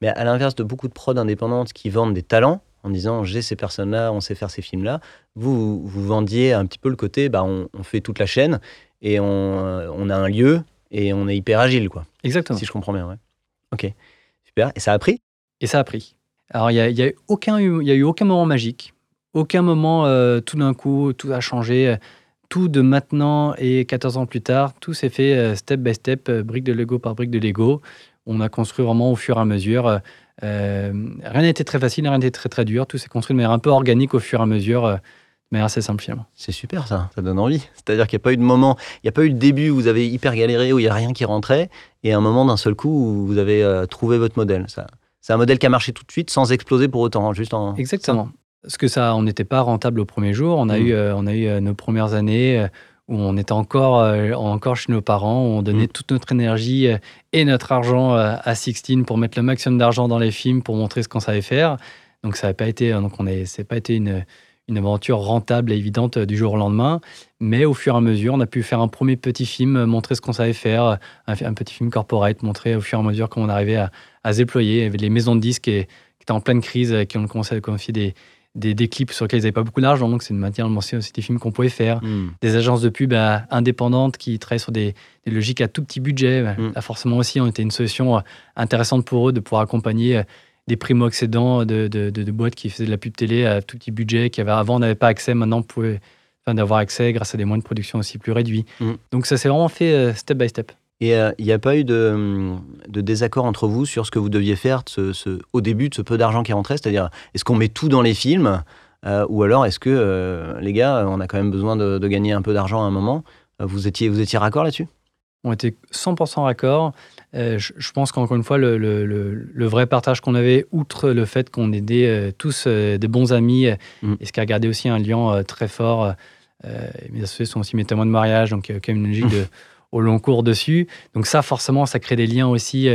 Mais à l'inverse de beaucoup de prods indépendantes qui vendent des talents, en disant j'ai ces personnes-là, on sait faire ces films-là, vous, vous vendiez un petit peu le côté, bah, on, on fait toute la chaîne et on, on, a un lieu et on est hyper agile, quoi. Exactement. Si je comprends bien, ouais. Ok, super. Et ça a pris? Et ça a pris. Alors, il n'y a, y a, aucun, y a eu aucun moment magique, aucun moment euh, tout d'un coup, tout a changé. Tout de maintenant et 14 ans plus tard, tout s'est fait euh, step by step, euh, brique de Lego par brique de Lego. On a construit vraiment au fur et à mesure. rien n'était très facile, rien n'était très très dur. Tout s'est construit de manière un peu organique au fur et à mesure mais assez simple finalement. C'est super ça, ça donne envie. C'est-à-dire qu'il n'y a pas eu de moment, il n'y a pas eu de début où vous avez hyper galéré, où il n'y a rien qui rentrait, et un moment d'un seul coup où vous avez euh, trouvé votre modèle. Ça, c'est un modèle qui a marché tout de suite sans exploser pour autant, hein, juste en. Exactement. Parce que ça, on n'était pas rentable au premier jour. On a mmh. eu, euh, on a eu euh, nos premières années où on était encore, encore chez nos parents, où on donnait mmh. toute notre énergie et notre argent à Sixteen pour mettre le maximum d'argent dans les films, pour montrer ce qu'on savait faire. Donc ça n'a pas été, donc on est, c'est pas été une une aventure rentable et évidente euh, du jour au lendemain. Mais au fur et à mesure, on a pu faire un premier petit film, euh, montrer ce qu'on savait faire, un, petit film corporate, montrer au fur et à mesure comment on arrivait à, à se déployer. Les maisons de disques qui, étaient en pleine crise, qui ont commencé à confier des, des, clips sur lesquels ils n'avaient pas beaucoup d'argent, donc c'est une manière de mentionner aussi des films qu'on pouvait faire. Hmm. Des agences de pub euh, indépendantes qui travaillent sur des, logiques à tout petit budget. Hmm. Là, forcément aussi, on était une solution intéressante pour eux de pouvoir accompagner des primo-accédants de, de, boîtes qui faisaient de la pub télé à tout petit budget, qui avait, avant on n'avait pas accès, maintenant on pouvait enfin, d'avoir accès grâce à des moyens de production aussi plus réduits. Mm. Donc ça s'est vraiment fait euh, step by step. Et euh, il n'y a pas eu de, de, désaccord entre vous sur ce que vous deviez faire ce, au début de ce peu d'argent qui rentrait C'est-à-dire, est-ce qu'on met tout dans les films euh, Ou alors, est-ce que, les gars, on a quand même besoin de, de gagner un peu d'argent à un moment? Vous étiez, vous étiez raccord là-dessus? On était 100% raccord. Euh, je, pense qu'encore une fois, le, vrai partage qu'on avait, outre le fait qu'on était euh, tous euh, des bons amis, mm. et ce qui a gardé aussi un lien très fort, mes associés sont aussi mes témoins de mariage, donc il y a quand même une logique de, au long cours dessus. Donc ça, forcément, ça crée des liens aussi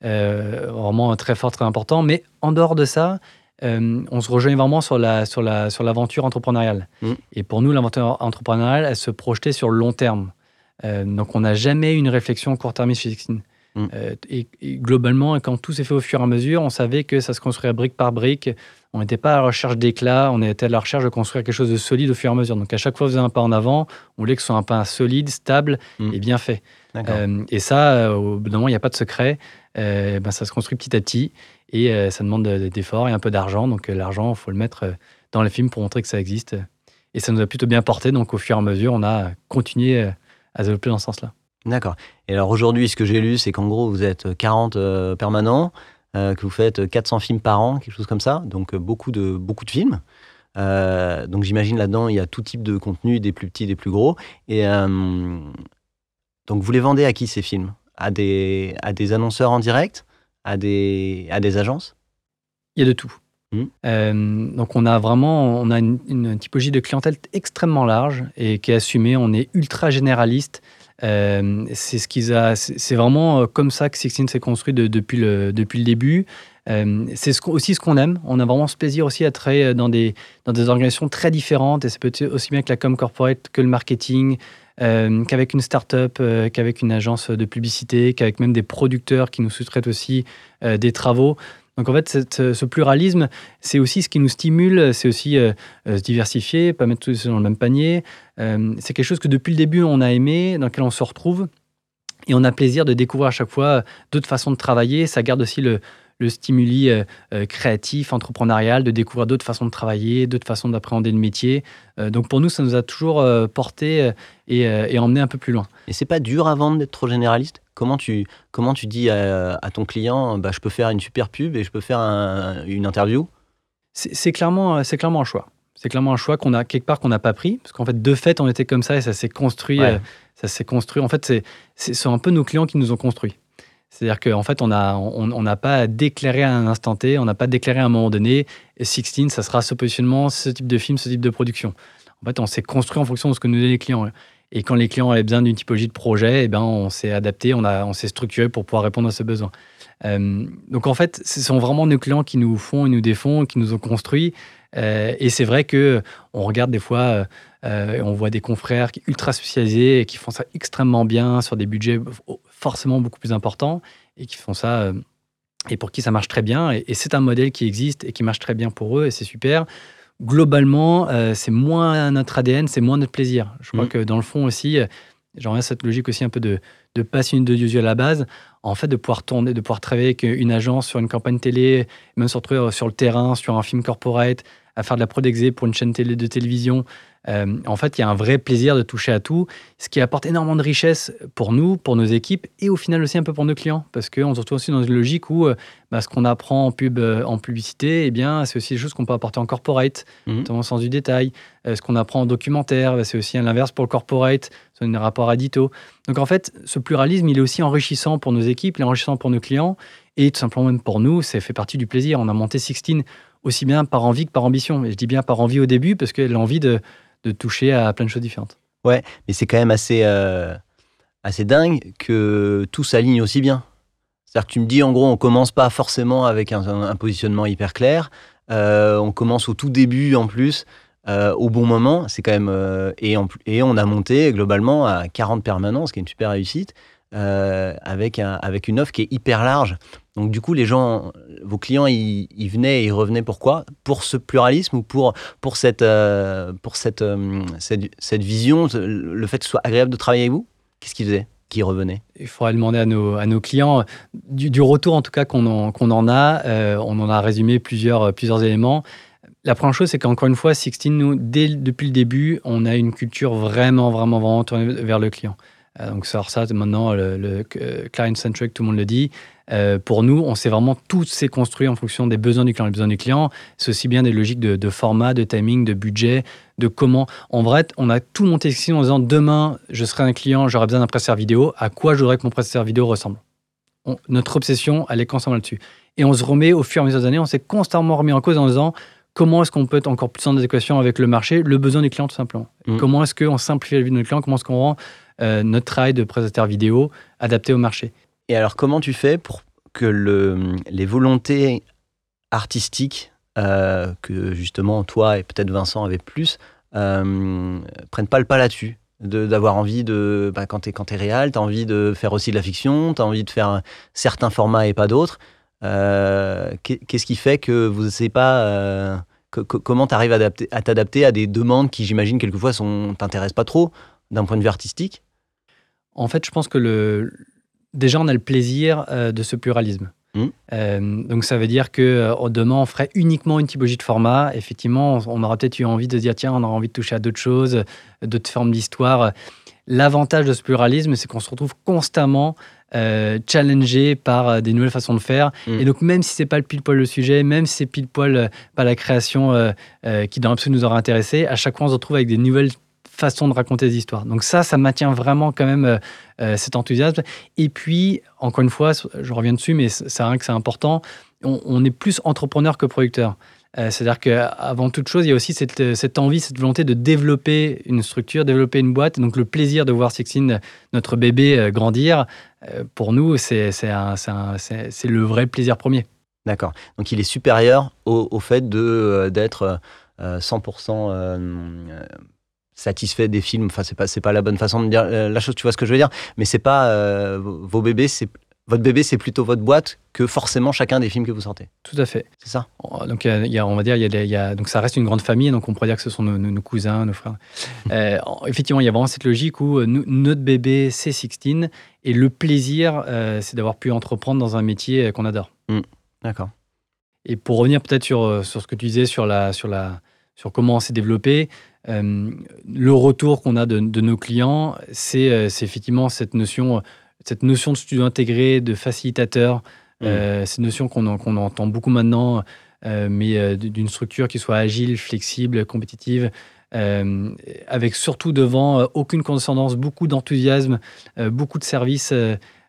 vraiment très forts, très importants. Mais en dehors de ça, on se rejoint vraiment sur la sur la sur l'aventure entrepreneuriale. Mm. Et pour nous, l'aventure entrepreneuriale, elle se projetait sur le long terme. donc on n'a jamais eu une réflexion court-termiste chez Mm. Euh, et, globalement, quand tout s'est fait au fur et à mesure, on savait que ça se construirait brique par brique. On n'était pas à la recherche d'éclat, on était à la recherche de construire quelque chose de solide au fur et à mesure. Donc à chaque fois, on faisait un pas en avant, on voulait que ce soit un pas solide, stable mm. et bien fait. Euh, et ça, euh, au bout d'un moment, il n'y a pas de secret. ben, ça se construit petit à petit et ça demande d'efforts et un peu d'argent. Donc l'argent, il faut le mettre dans les films pour montrer que ça existe. Et ça nous a plutôt bien porté. Donc au fur et à mesure, on a continué à développer dans ce sens-là. D'accord. Et alors aujourd'hui, ce que j'ai lu, c'est qu'en gros, vous êtes 40 euh, permanents, euh, que vous faites 400 films par an, quelque chose comme ça, donc euh, beaucoup de, beaucoup de films. donc j'imagine là-dedans, il y a tout type de contenu, des plus petits, des plus gros. Et donc vous les vendez à qui ces films? À des, à des annonceurs en direct? À des, à des agences? Il y a de tout. Mmh. donc on a vraiment on a une, une, typologie de clientèle extrêmement large et qui est assumée. On est ultra généraliste. Euh, c'est ce qu'ils a, c'est vraiment euh, comme ça que Sixteen s'est construit depuis, le, depuis le début. Euh, c'est aussi ce qu'on aime. On a vraiment ce plaisir aussi à travailler dans des, dans des organisations très différentes. Et c'est peut aussi bien que la com corporate que le marketing, qu'avec une start-up, qu'avec une agence de publicité, qu'avec même des producteurs qui nous sous-traitent aussi des travaux. Donc en fait, euh, ce pluralisme, c'est aussi ce qui nous stimule, c'est aussi euh, euh, se diversifier, pas mettre tout dans le même panier. c'est quelque chose que depuis le début, on a aimé, dans lequel on se retrouve. Et on a plaisir de découvrir à chaque fois d'autres façons de travailler. Ça garde aussi le, le stimuli euh, euh, créatif, entrepreneurial, de découvrir d'autres façons de travailler, d'autres façons d'appréhender le métier. Euh, donc pour nous, ça nous a toujours porté et, emmené un peu plus loin. Et c'est pas dur à vendre d'être trop généraliste? Comment tu, comment tu dis à, ton client, bah, je peux faire une super pub et je peux faire une interview? C'est clairement, clairement un choix. C'est clairement un choix qu'on a quelque part qu'on n'a pas pris, parce qu'en fait, de fait, on était comme ça et ça s'est construit. ça s'est construit. En fait, c'est, c'est, un peu nos clients qui nous ont construits. C'est-à-dire qu'en fait, on n'a pas déclaré à un instant T, on n'a pas déclaré à un moment donné, 16, ça sera ce positionnement, ce type de film, ce type de production. En fait, on s'est construit en fonction de ce que nous donnaient les clients. Et quand les clients avaient besoin d'une typologie de projet, eh ben, on s'est adapté, on, s'est structuré pour pouvoir répondre à ce besoin. Euh, donc en fait, ce sont vraiment nos clients qui nous font et nous défont, qui nous ont construits. Euh, et c'est vrai que on regarde des fois, euh, on voit des confrères qui ultra spécialisés et qui font ça extrêmement bien sur des budgets forcément beaucoup plus important et qui font ça euh, et pour qui ça marche très bien. Et, c'est un modèle qui existe et qui marche très bien pour eux et c'est super. Globalement, euh, c'est moins notre ADN, c'est moins notre plaisir. Je crois mmh. que dans le fond aussi, euh, j'en reviens à cette logique aussi un peu de, de passion de Dieu à la base. En fait, de pouvoir tourner, de pouvoir travailler avec une agence sur une campagne télé, même se retrouver sur le terrain, sur un film corporate, à faire de la prod pour une chaîne télé de télévision, euh, en fait, il y a un vrai plaisir de toucher à tout, ce qui apporte énormément de richesse pour nous, pour nos équipes et au final aussi un peu pour nos clients, parce qu'on se retrouve aussi dans une logique où euh, bah, ce qu'on apprend en pub, euh, en publicité, eh bien, c'est aussi des choses qu'on peut apporter en corporate, mmh. notamment au sens du détail. ce qu'on apprend en documentaire, bah, c'est aussi à l'inverse pour le corporate, c'est un rapport à Dito. Donc en fait, ce pluralisme, il est aussi enrichissant pour nos équipes, il est enrichissant pour nos clients et tout simplement même pour nous, ça fait partie du plaisir. On a monté Sixteen aussi bien par envie que par ambition. Et je dis bien par envie au début parce que l'envie de de toucher à plein de choses différentes. Ouais, mais c'est quand même assez, euh, assez dingue que tout s'aligne aussi bien. C'est-à-dire que tu me dis, en gros, on commence pas forcément avec un, positionnement hyper clair. Euh, on commence au tout début en plus, euh, au bon moment. C'est quand même et, et on a monté globalement à 40 permanences, qui est une super réussite. Avec, un, avec une offre qui est hyper large. Donc du coup, les gens, vos clients, ils, venaient et ils revenaient pourquoi Pour ce pluralisme ou pour, pour, cette, euh, pour euh, cette, cette, vision, le fait que ce soit agréable de travailler avec vous? Qu'est-ce qu'ils faisaient? Qui revenaient Il faudrait demander à nos, à nos clients. Du, retour en tout cas qu'on en, qu'on en a, on en a résumé plusieurs, plusieurs éléments. La première chose, c'est qu'encore une fois, Sixteen, nous, dès, depuis le début, on a une culture vraiment, vraiment, vraiment tournée vers le client. Euh, donc, ça, ça maintenant, le, euh, client-centric, tout le monde le dit. Euh, pour nous, on s'est vraiment tout s'est construit en fonction des besoins du client. Les besoins du client, c'est aussi bien des logiques de, format, de timing, de budget, de comment. En vrai, on a tout monté ici en disant demain, je serai un client, j'aurai besoin d'un prestataire vidéo. À quoi je voudrais que mon prestataire vidéo ressemble? Notre obsession, elle est constamment là-dessus. Et on se remet au fur et à mesure des années, on s'est constamment remis en cause en disant comment est-ce qu'on peut être encore plus en adéquation avec le marché, le besoin du client tout simplement. Mm. Comment est-ce qu'on simplifie la vie de notre client? Comment est-ce qu'on rend euh, notre travail de prestataire vidéo adapté au marché? Et alors, comment tu fais pour que le, les volontés artistiques euh, que justement toi et peut-être Vincent avaient plus euh, prennent pas le pas là-dessus? D'avoir envie de bah, quand tu es, quand es réel tu as envie de faire aussi de la fiction tu as envie de faire certains formats et pas d'autres. Qu'est-ce qui fait que vous ne savez pas comment tu arrives à t'adapter à des demandes qui j'imagine quelquefois sont t'intéressent pas trop d'un point de vue artistique? En fait, je pense que le... déjà, on a le plaisir euh, de ce pluralisme. Mmh. Euh, donc ça veut dire que euh, demain on ferait uniquement une typologie de format. Effectivement, on, aura peut-être eu envie de dire tiens, on aura envie de toucher à d'autres choses, d'autres formes d'histoire. L'avantage de ce pluralisme, c'est qu'on se retrouve constamment challengé par des nouvelles façons de faire. Mmh. Et donc même si c'est pas le pile poil le sujet, même si c'est pile poil pas la création qui dans l'absolu nous aura intéressé, à chaque fois on se retrouve avec des nouvelles façon de raconter des histoires. Donc ça, ça maintient vraiment quand même euh, euh, cet enthousiasme. Et puis, encore une fois, je reviens dessus, mais c'est vrai que c'est important, on, est plus entrepreneur que producteur. Euh, c'est-à-dire qu'avant toute chose, il y a aussi cette, envie, cette volonté de développer une structure, développer une boîte. donc le plaisir de voir Sixteen, notre bébé, grandir, pour nous, c'est le vrai plaisir premier. D'accord. Donc il est supérieur au, au fait d'être 100% satisfait des films. Enfin, c'est pas, c'est pas la bonne façon de dire euh, la chose, tu vois ce que je veux dire. Mais c'est pas euh, vos bébés, c'est votre bébé, c'est plutôt votre boîte que forcément chacun des films que vous sortez. Tout à fait. C'est ça? Donc, il y a, on va dire, il y a, donc ça reste une grande famille, donc on pourrait dire que ce sont nos, cousins, nos frères. Euh, effectivement, il y a vraiment cette logique où notre bébé, c'est Sixteen, et le plaisir, c'est d'avoir pu entreprendre dans un métier qu'on adore. Mmh. D'accord. Et pour revenir peut-être sur, sur ce que tu disais sur, la, sur, la, sur comment on s'est développé, le retour qu'on a de, nos clients, euh, c'est effectivement cette notion, cette notion de studio intégré, de facilitateur. Mmh. Euh, cette notion qu'on entend beaucoup maintenant. mais d'une structure qui soit agile, flexible, compétitive, avec surtout devant aucune condescendance, beaucoup d'enthousiasme, beaucoup de services.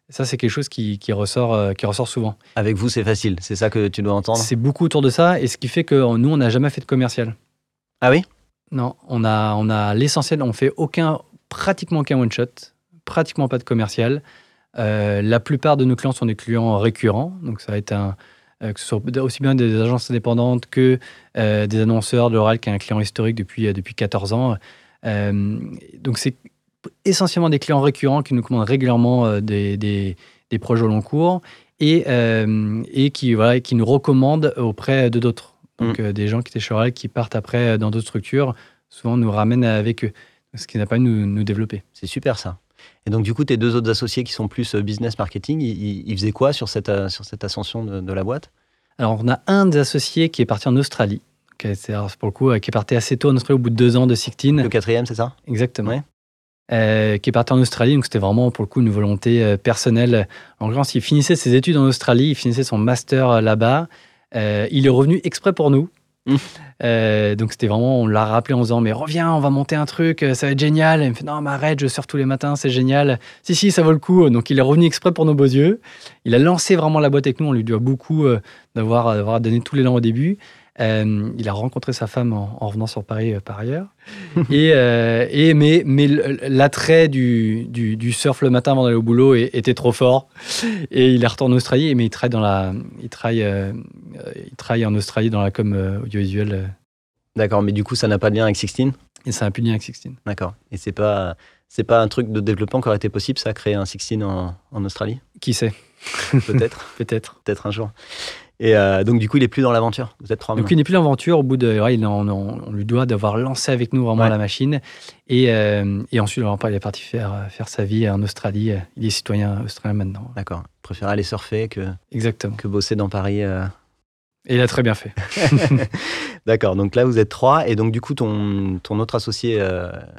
ça, c'est quelque chose qui, ressort, qui ressort souvent. Avec vous, c'est facile, c'est ça que tu dois entendre? C'est beaucoup autour de ça, et ce qui fait que nous, on n'a jamais fait de commercial. Ah oui? Non, on a, on a l'essentiel, on fait aucun, pratiquement aucun one-shot, pratiquement pas de commercial. Euh, la plupart de nos clients sont des clients récurrents, donc ça va être un, euh, que ce soit aussi bien des agences indépendantes que euh, des annonceurs de l'oral qui est un client historique depuis, depuis 14 ans. donc c'est essentiellement des clients récurrents qui nous commandent régulièrement des, des, des, projets au long cours et, et qui, voilà, qui nous recommandent auprès de d'autres. Donc mm. des gens qui étaient chez qui partent après dans d'autres structures, souvent nous ramènent avec eux, ce qui n'a pas nous, nous développer. C'est super ça. Et donc, du coup, tes deux autres associés qui sont plus euh, business marketing, ils, faisaient quoi sur cette, euh, sur cette ascension de, la boîte? Alors, on a un des associés qui est parti en Australie. Qui est, pour le coup, euh, qui est parti assez tôt en Australie au bout de deux ans de Sictine. Le quatrième, c'est ça? Exactement. qui est parti en Australie, donc c'était vraiment pour le coup une volonté personnelle. En gros, il finissait ses études en Australie, il finissait son master là-bas. Il est revenu exprès pour nous, Mmh. Euh, donc c'était vraiment, on l'a rappelé en disant mais reviens, on va monter un truc, ça va être génial. Et il me fait non mais arrête, je sors tous les matins, c'est génial. Si si, ça vaut le coup. Donc il est revenu exprès pour nos beaux yeux. Il a lancé vraiment la boîte avec nous. On lui doit beaucoup euh, d'avoir donné tous les langues au début. Euh, il a rencontré sa femme en, revenant sur Paris euh, par ailleurs. et, euh, et, mais mais l'attrait du, du, surf le matin avant d'aller au boulot était trop fort. Et il est retourné en Australie, mais il travaille, dans la, il travaille, il travaille en Australie dans la com audiovisuelle. D'accord, mais du coup, ça n'a pas de lien avec Sixteen? Et ça n'a plus de lien avec Sixteen. D'accord. Et c'est pas, c'est pas un truc de développement qui aurait été possible, ça, créer un Sixteen en, en Australie? Qui sait? Peut-être. Peut-être. Peut-être un jour. Et euh, donc, du coup, il est plus dans l'aventure. Vous êtes trois Donc, il n'est plus dans l'aventure. Au bout de. on, lui doit d'avoir lancé avec nous vraiment la machine. Et, euh, et ensuite, il est parti faire, faire sa vie en Australie. Il est citoyen australien maintenant. D'accord. Il préfère aller surfer que, Exactement. que bosser dans Paris. Euh. Et il a très bien fait. D'accord. Donc là, vous êtes trois. Et donc, du coup, ton, ton autre associé,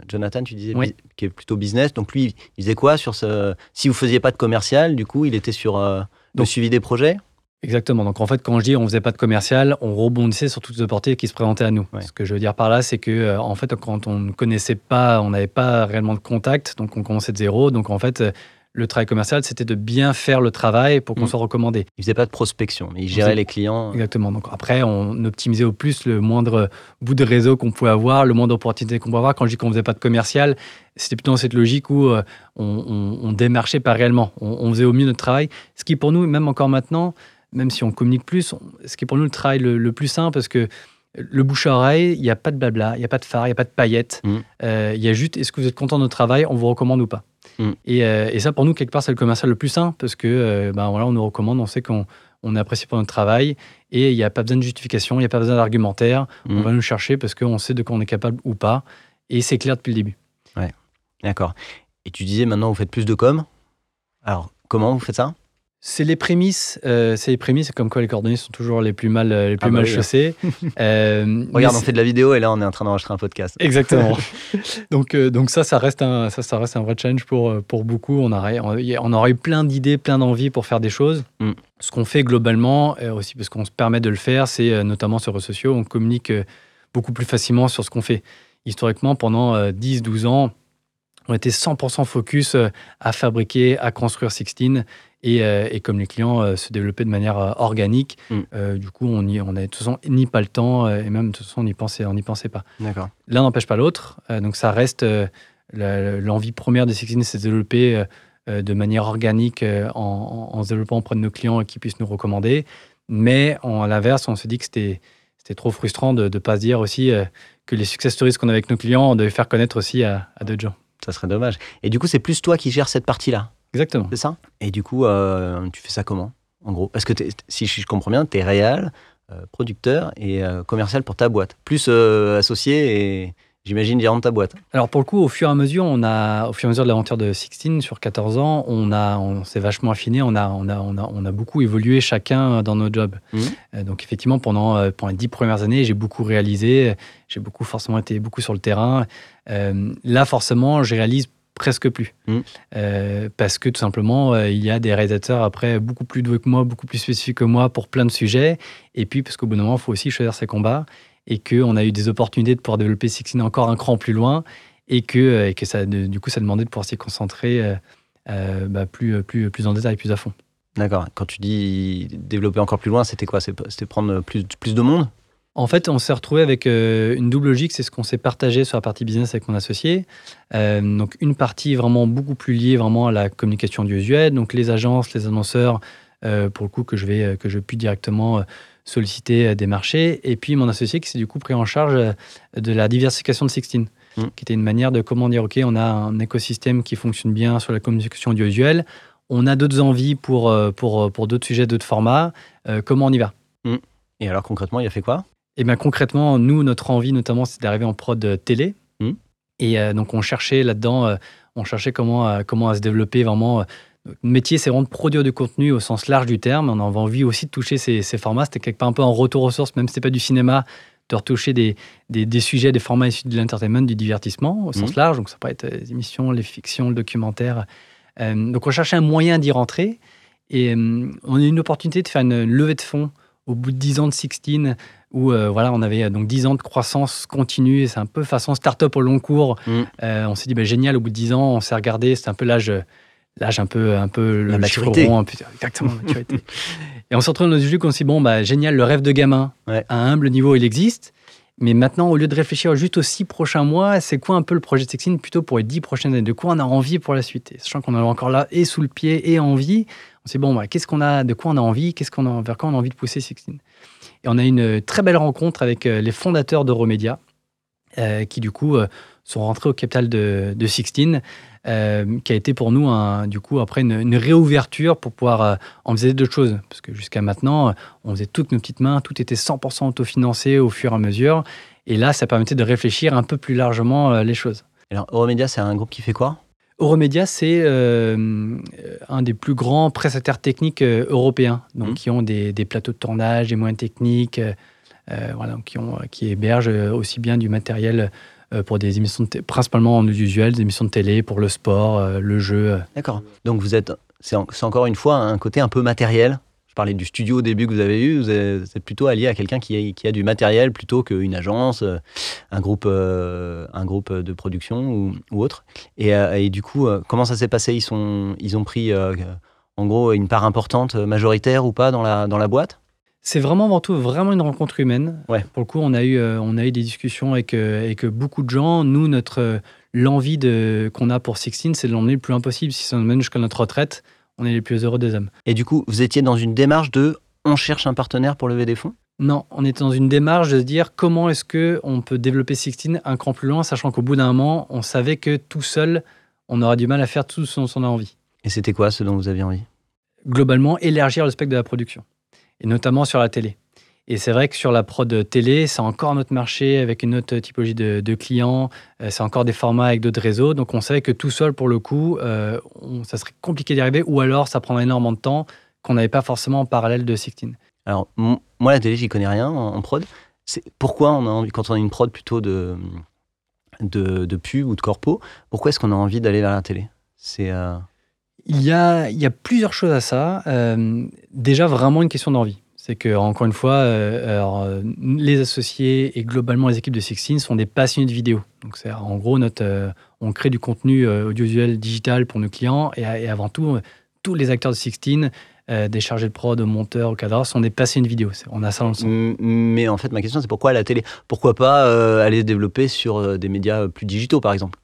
Jonathan, tu disais, qui est plutôt business. Donc, lui, il faisait quoi sur ce. Si vous faisiez pas de commercial, du coup, il était sur le suivi des projets? Exactement. Donc en fait, quand je dis on faisait pas de commercial, on rebondissait sur toutes les opportunités qui se présentaient à nous. Ce que je veux dire par là, c'est que euh, en fait, quand on ne connaissait pas, on n'avait pas réellement de contact, donc on commençait de zéro. Donc en fait, le travail commercial, c'était de bien faire le travail pour qu'on mm. soit recommandé. Il faisait pas de prospection, mais il gérait les clients. Exactement. Donc après, on optimisait au plus le moindre bout de réseau qu'on pouvait avoir, le moindre opportunité qu'on pouvait avoir. Quand je dis qu'on faisait pas de commercial, c'était plutôt dans cette logique où euh, on, on, démarchait pas réellement. On, on, faisait au mieux notre travail. Ce qui pour nous, même encore maintenant, même si on communique plus, ce qui est pour nous le travail le, plus simple, parce que le bouche à oreille, il n'y a pas de blabla, il n'y a pas de phare, il n'y a pas de paillettes. Mm. Euh, il y a juste, est-ce que vous êtes content de notre travail, on vous recommande ou pas? Mm. Euh, et, ça, pour nous, quelque part, c'est le commercial le plus simple, parce que euh, ben, voilà, on nous recommande, on sait qu'on on est apprécié pour notre travail, et il n'y a pas besoin de justification, il n'y a pas besoin d'argumentaire. On mm. va nous chercher parce qu'on sait de quoi on est capable ou pas, et c'est clair depuis le début. Ouais, d'accord. Et tu disais maintenant, vous faites plus de com. Alors, comment vous faites ça? C'est les prémices. Euh, c'est les prémices, comme quoi les coordonnées sont toujours les plus mal, les plus ah bah mal chaussées. Euh, Regarde, on fait de la vidéo et là, on est en train d'enregistrer un podcast. Exactement. donc, euh, donc ça, ça reste un, ça, ça reste un vrai challenge pour, pour beaucoup. On aurait, on, aurait eu plein d'idées, plein d'envies pour faire des choses. Mm. Ce qu'on fait globalement, aussi parce qu'on se permet de le faire, c'est notamment sur les réseaux sociaux, on communique beaucoup plus facilement sur ce qu'on fait. Historiquement, pendant 10-12 ans, on était 100% focus à fabriquer, à construire Sixteen euh, et, comme les clients euh, se développaient de manière euh, organique, mm. du coup, on n'avait on de toute façon ni pas le temps, et même de toute façon, on n'y pensait, on pensait pas. L'un n'empêche pas l'autre, donc ça reste l'envie première de Sixteen, c'est de se développer de manière organique en, se développant auprès de nos clients et qu'ils puissent nous recommander. Mais à l'inverse, on se dit que c'était c'était trop frustrant de ne pas se dire aussi que les success stories qu'on a avec nos clients, on devait faire connaître aussi à, à d'autres gens. Ça serait dommage. Et du coup, c'est plus toi qui gères cette partie-là? Exactement. C'est ça Et du coup, euh, tu fais ça comment, en gros? Parce que si je comprends bien, tu es réel, euh, producteur et euh, commercial pour ta boîte, plus associé et j'imagine gérant de ta boîte. Alors pour le coup, au fur et à mesure, on a, au fur et à mesure de l'aventure de Sixteen sur 14 ans, on, a, on s'est vachement affiné, on a, on, a, on, a, on a beaucoup évolué chacun dans nos jobs. Mmh. donc effectivement, pendant, pendant les dix premières années, j'ai beaucoup réalisé, j'ai beaucoup forcément été beaucoup sur le terrain. là, forcément, je réalise presque plus. Mm. Euh, parce que tout simplement, euh, il y a des réalisateurs après beaucoup plus doués que moi, beaucoup plus spécifiques que moi pour plein de sujets. Et puis, parce qu'au bout d'un moment, il faut aussi choisir ses combats. Et qu'on a eu des opportunités de pouvoir développer Sixteen encore un cran plus loin. Et que, euh, et que ça, du coup, ça demandait de pouvoir s'y concentrer euh, bah, plus, plus, plus en détail, plus à fond. D'accord. Quand tu dis développer encore plus loin, c'était quoi? C'était prendre plus, plus de monde? En fait, on s'est retrouvé avec euh, une double logique, c'est ce qu'on s'est partagé sur la partie business avec mon associé. Euh, donc une partie vraiment beaucoup plus liée vraiment à la communication audiovisuelle, donc les agences, les annonceurs, euh, pour le coup que je vais que je puis directement solliciter des marchés. Et puis mon associé qui s'est du coup pris en charge de la diversification de Sixteen, Mm. qui était une manière de comment dire ok, on a un écosystème qui fonctionne bien sur la communication audiovisuelle. On a d'autres envies pour, pour, pour d'autres sujets, d'autres formats. Comment on y va? Et alors concrètement, il a fait quoi? Et bien concrètement, nous, notre envie notamment, c'est d'arriver en prod euh, télé. Mm. Et euh, donc on cherchait là-dedans, euh, on cherchait comment, euh, comment à se développer vraiment. notre métier, c'est vraiment de produire du contenu au sens large du terme. On avait envie aussi de toucher ces, ces formats. C'était quelque part un peu en retour aux sources, même si ce pas du cinéma, de retoucher des, des, des sujets, des formats issus de l'entertainment, du divertissement au sens Mhm. large. Donc ça peut être les émissions, les fictions, le documentaire. Donc on cherchait un moyen d'y rentrer. Et on a eu une opportunité de faire une levée de fonds au bout de 10 ans de Sixteen, où euh, voilà, on avait euh, donc 10 ans de croissance continue. C'est un peu façon start-up au long cours. Mm. Euh, on s'est dit, bah, génial, au bout de 10 ans, on s'est regardé, c'était un peu l'âge. L'âge un peu, un peu La le maturité. rond, un peu- exactement, maturité. Et on s'est retrouvé dans une logique où on s'est dit, bon, bah, génial, le rêve de gamin, Ouais. à un humble niveau, il existe. Mais maintenant, au lieu de réfléchir juste aux six prochains mois, c'est quoi un peu le projet de Sexine plutôt pour les dix prochaines années? De quoi on a envie pour la suite? Et Sachant qu'on est encore là et sous le pied et envie, on s'est dit, bon, bah, qu'est-ce qu'on a, de quoi on a envie, qu'est-ce qu'on a, vers quoi on a envie de pousser Sexine Et on a une très belle rencontre avec euh, les fondateurs d'Euromédia, euh, qui du coup euh, sont rentrés au capital de, de Sixteen, qui a été pour nous, du coup, après une, réouverture pour pouvoir envisager d'autres choses. Parce que jusqu'à maintenant, on faisait toutes nos petites mains, tout était 100% autofinancé au fur et à mesure. Et là, ça permettait de réfléchir un peu plus largement les choses. Alors, Euromédia, c'est un groupe qui fait quoi? Euromédia, c'est euh, un des plus grands prestataires techniques euh, européens, donc Mhm. qui ont des, des plateaux de tournage, des moyens techniques, euh, euh, voilà, qui, ont, qui hébergent euh, aussi bien du matériel euh, pour des émissions, de principalement en audiovisuel, des émissions de télé, pour le sport, euh, le jeu. euh. D'accord. Donc, vous êtes, c'est en- c'est encore une fois un côté un peu matériel? Je parlais du studio au début que vous avez eu. Vous êtes, plutôt allié à quelqu'un qui, a- qui a du matériel plutôt qu'une agence, euh, un groupe, euh, un groupe de production ou, ou autre. Et, euh, et du coup, comment ça s'est passé? Ils, sont, ils ont pris, en gros, une part importante, majoritaire ou pas, dans la, dans la boîte? C'est vraiment avant tout vraiment une rencontre humaine. Ouais. Pour le coup, on a eu, on a eu des discussions avec, avec beaucoup de gens. Nous, notre l'envie qu'on a pour Sixteen, c'est de l'emmener le plus loin possible. Si ça nous mène jusqu'à notre retraite, on est les plus heureux des hommes. Et du coup, vous étiez dans une démarche de on cherche un partenaire pour lever des fonds? Non, on était dans une démarche de se dire comment est-ce que on peut développer Sixteen un cran plus loin, sachant qu'au bout d'un moment, on savait que tout seul, on aura du mal à faire tout ce dont on a envie. Et c'était quoi ce dont vous aviez envie? Globalement, élargir le spectre de la production, et notamment sur la télé. Et c'est vrai que sur la prod télé, c'est encore un autre marché avec une autre typologie de, de clients, euh, c'est encore des formats avec d'autres réseaux. Donc on savait que tout seul, pour le coup, euh, on- ça serait compliqué d'y arriver, ou alors ça prendrait énormément de temps qu'on n'avait pas forcément en parallèle de Sixteen. Alors, moi, la télé, j'y connais rien en, en prod. C'est pourquoi on a envie, quand on a une prod plutôt de, de, de pub ou de corpo, pourquoi est-ce qu'on a envie d'aller vers la télé? C'est euh, Il y a, il y a plusieurs choses à ça. Euh, déjà, vraiment une question d'envie. C'est que, encore une fois, euh, euh, les associés et globalement les équipes de Sixteen sont des passionnés de vidéo. Donc, en gros, notre, euh, on crée du contenu audiovisuel digital pour nos clients et, avant tout, tous les acteurs de Sixteen, euh, des chargés de prod, de monteurs, au cadre, sont des passionnés de vidéo. On a ça dans le sang. mais en fait, ma question, c'est pourquoi la télé? Pourquoi pas aller se développer sur des médias plus digitaux, par exemple?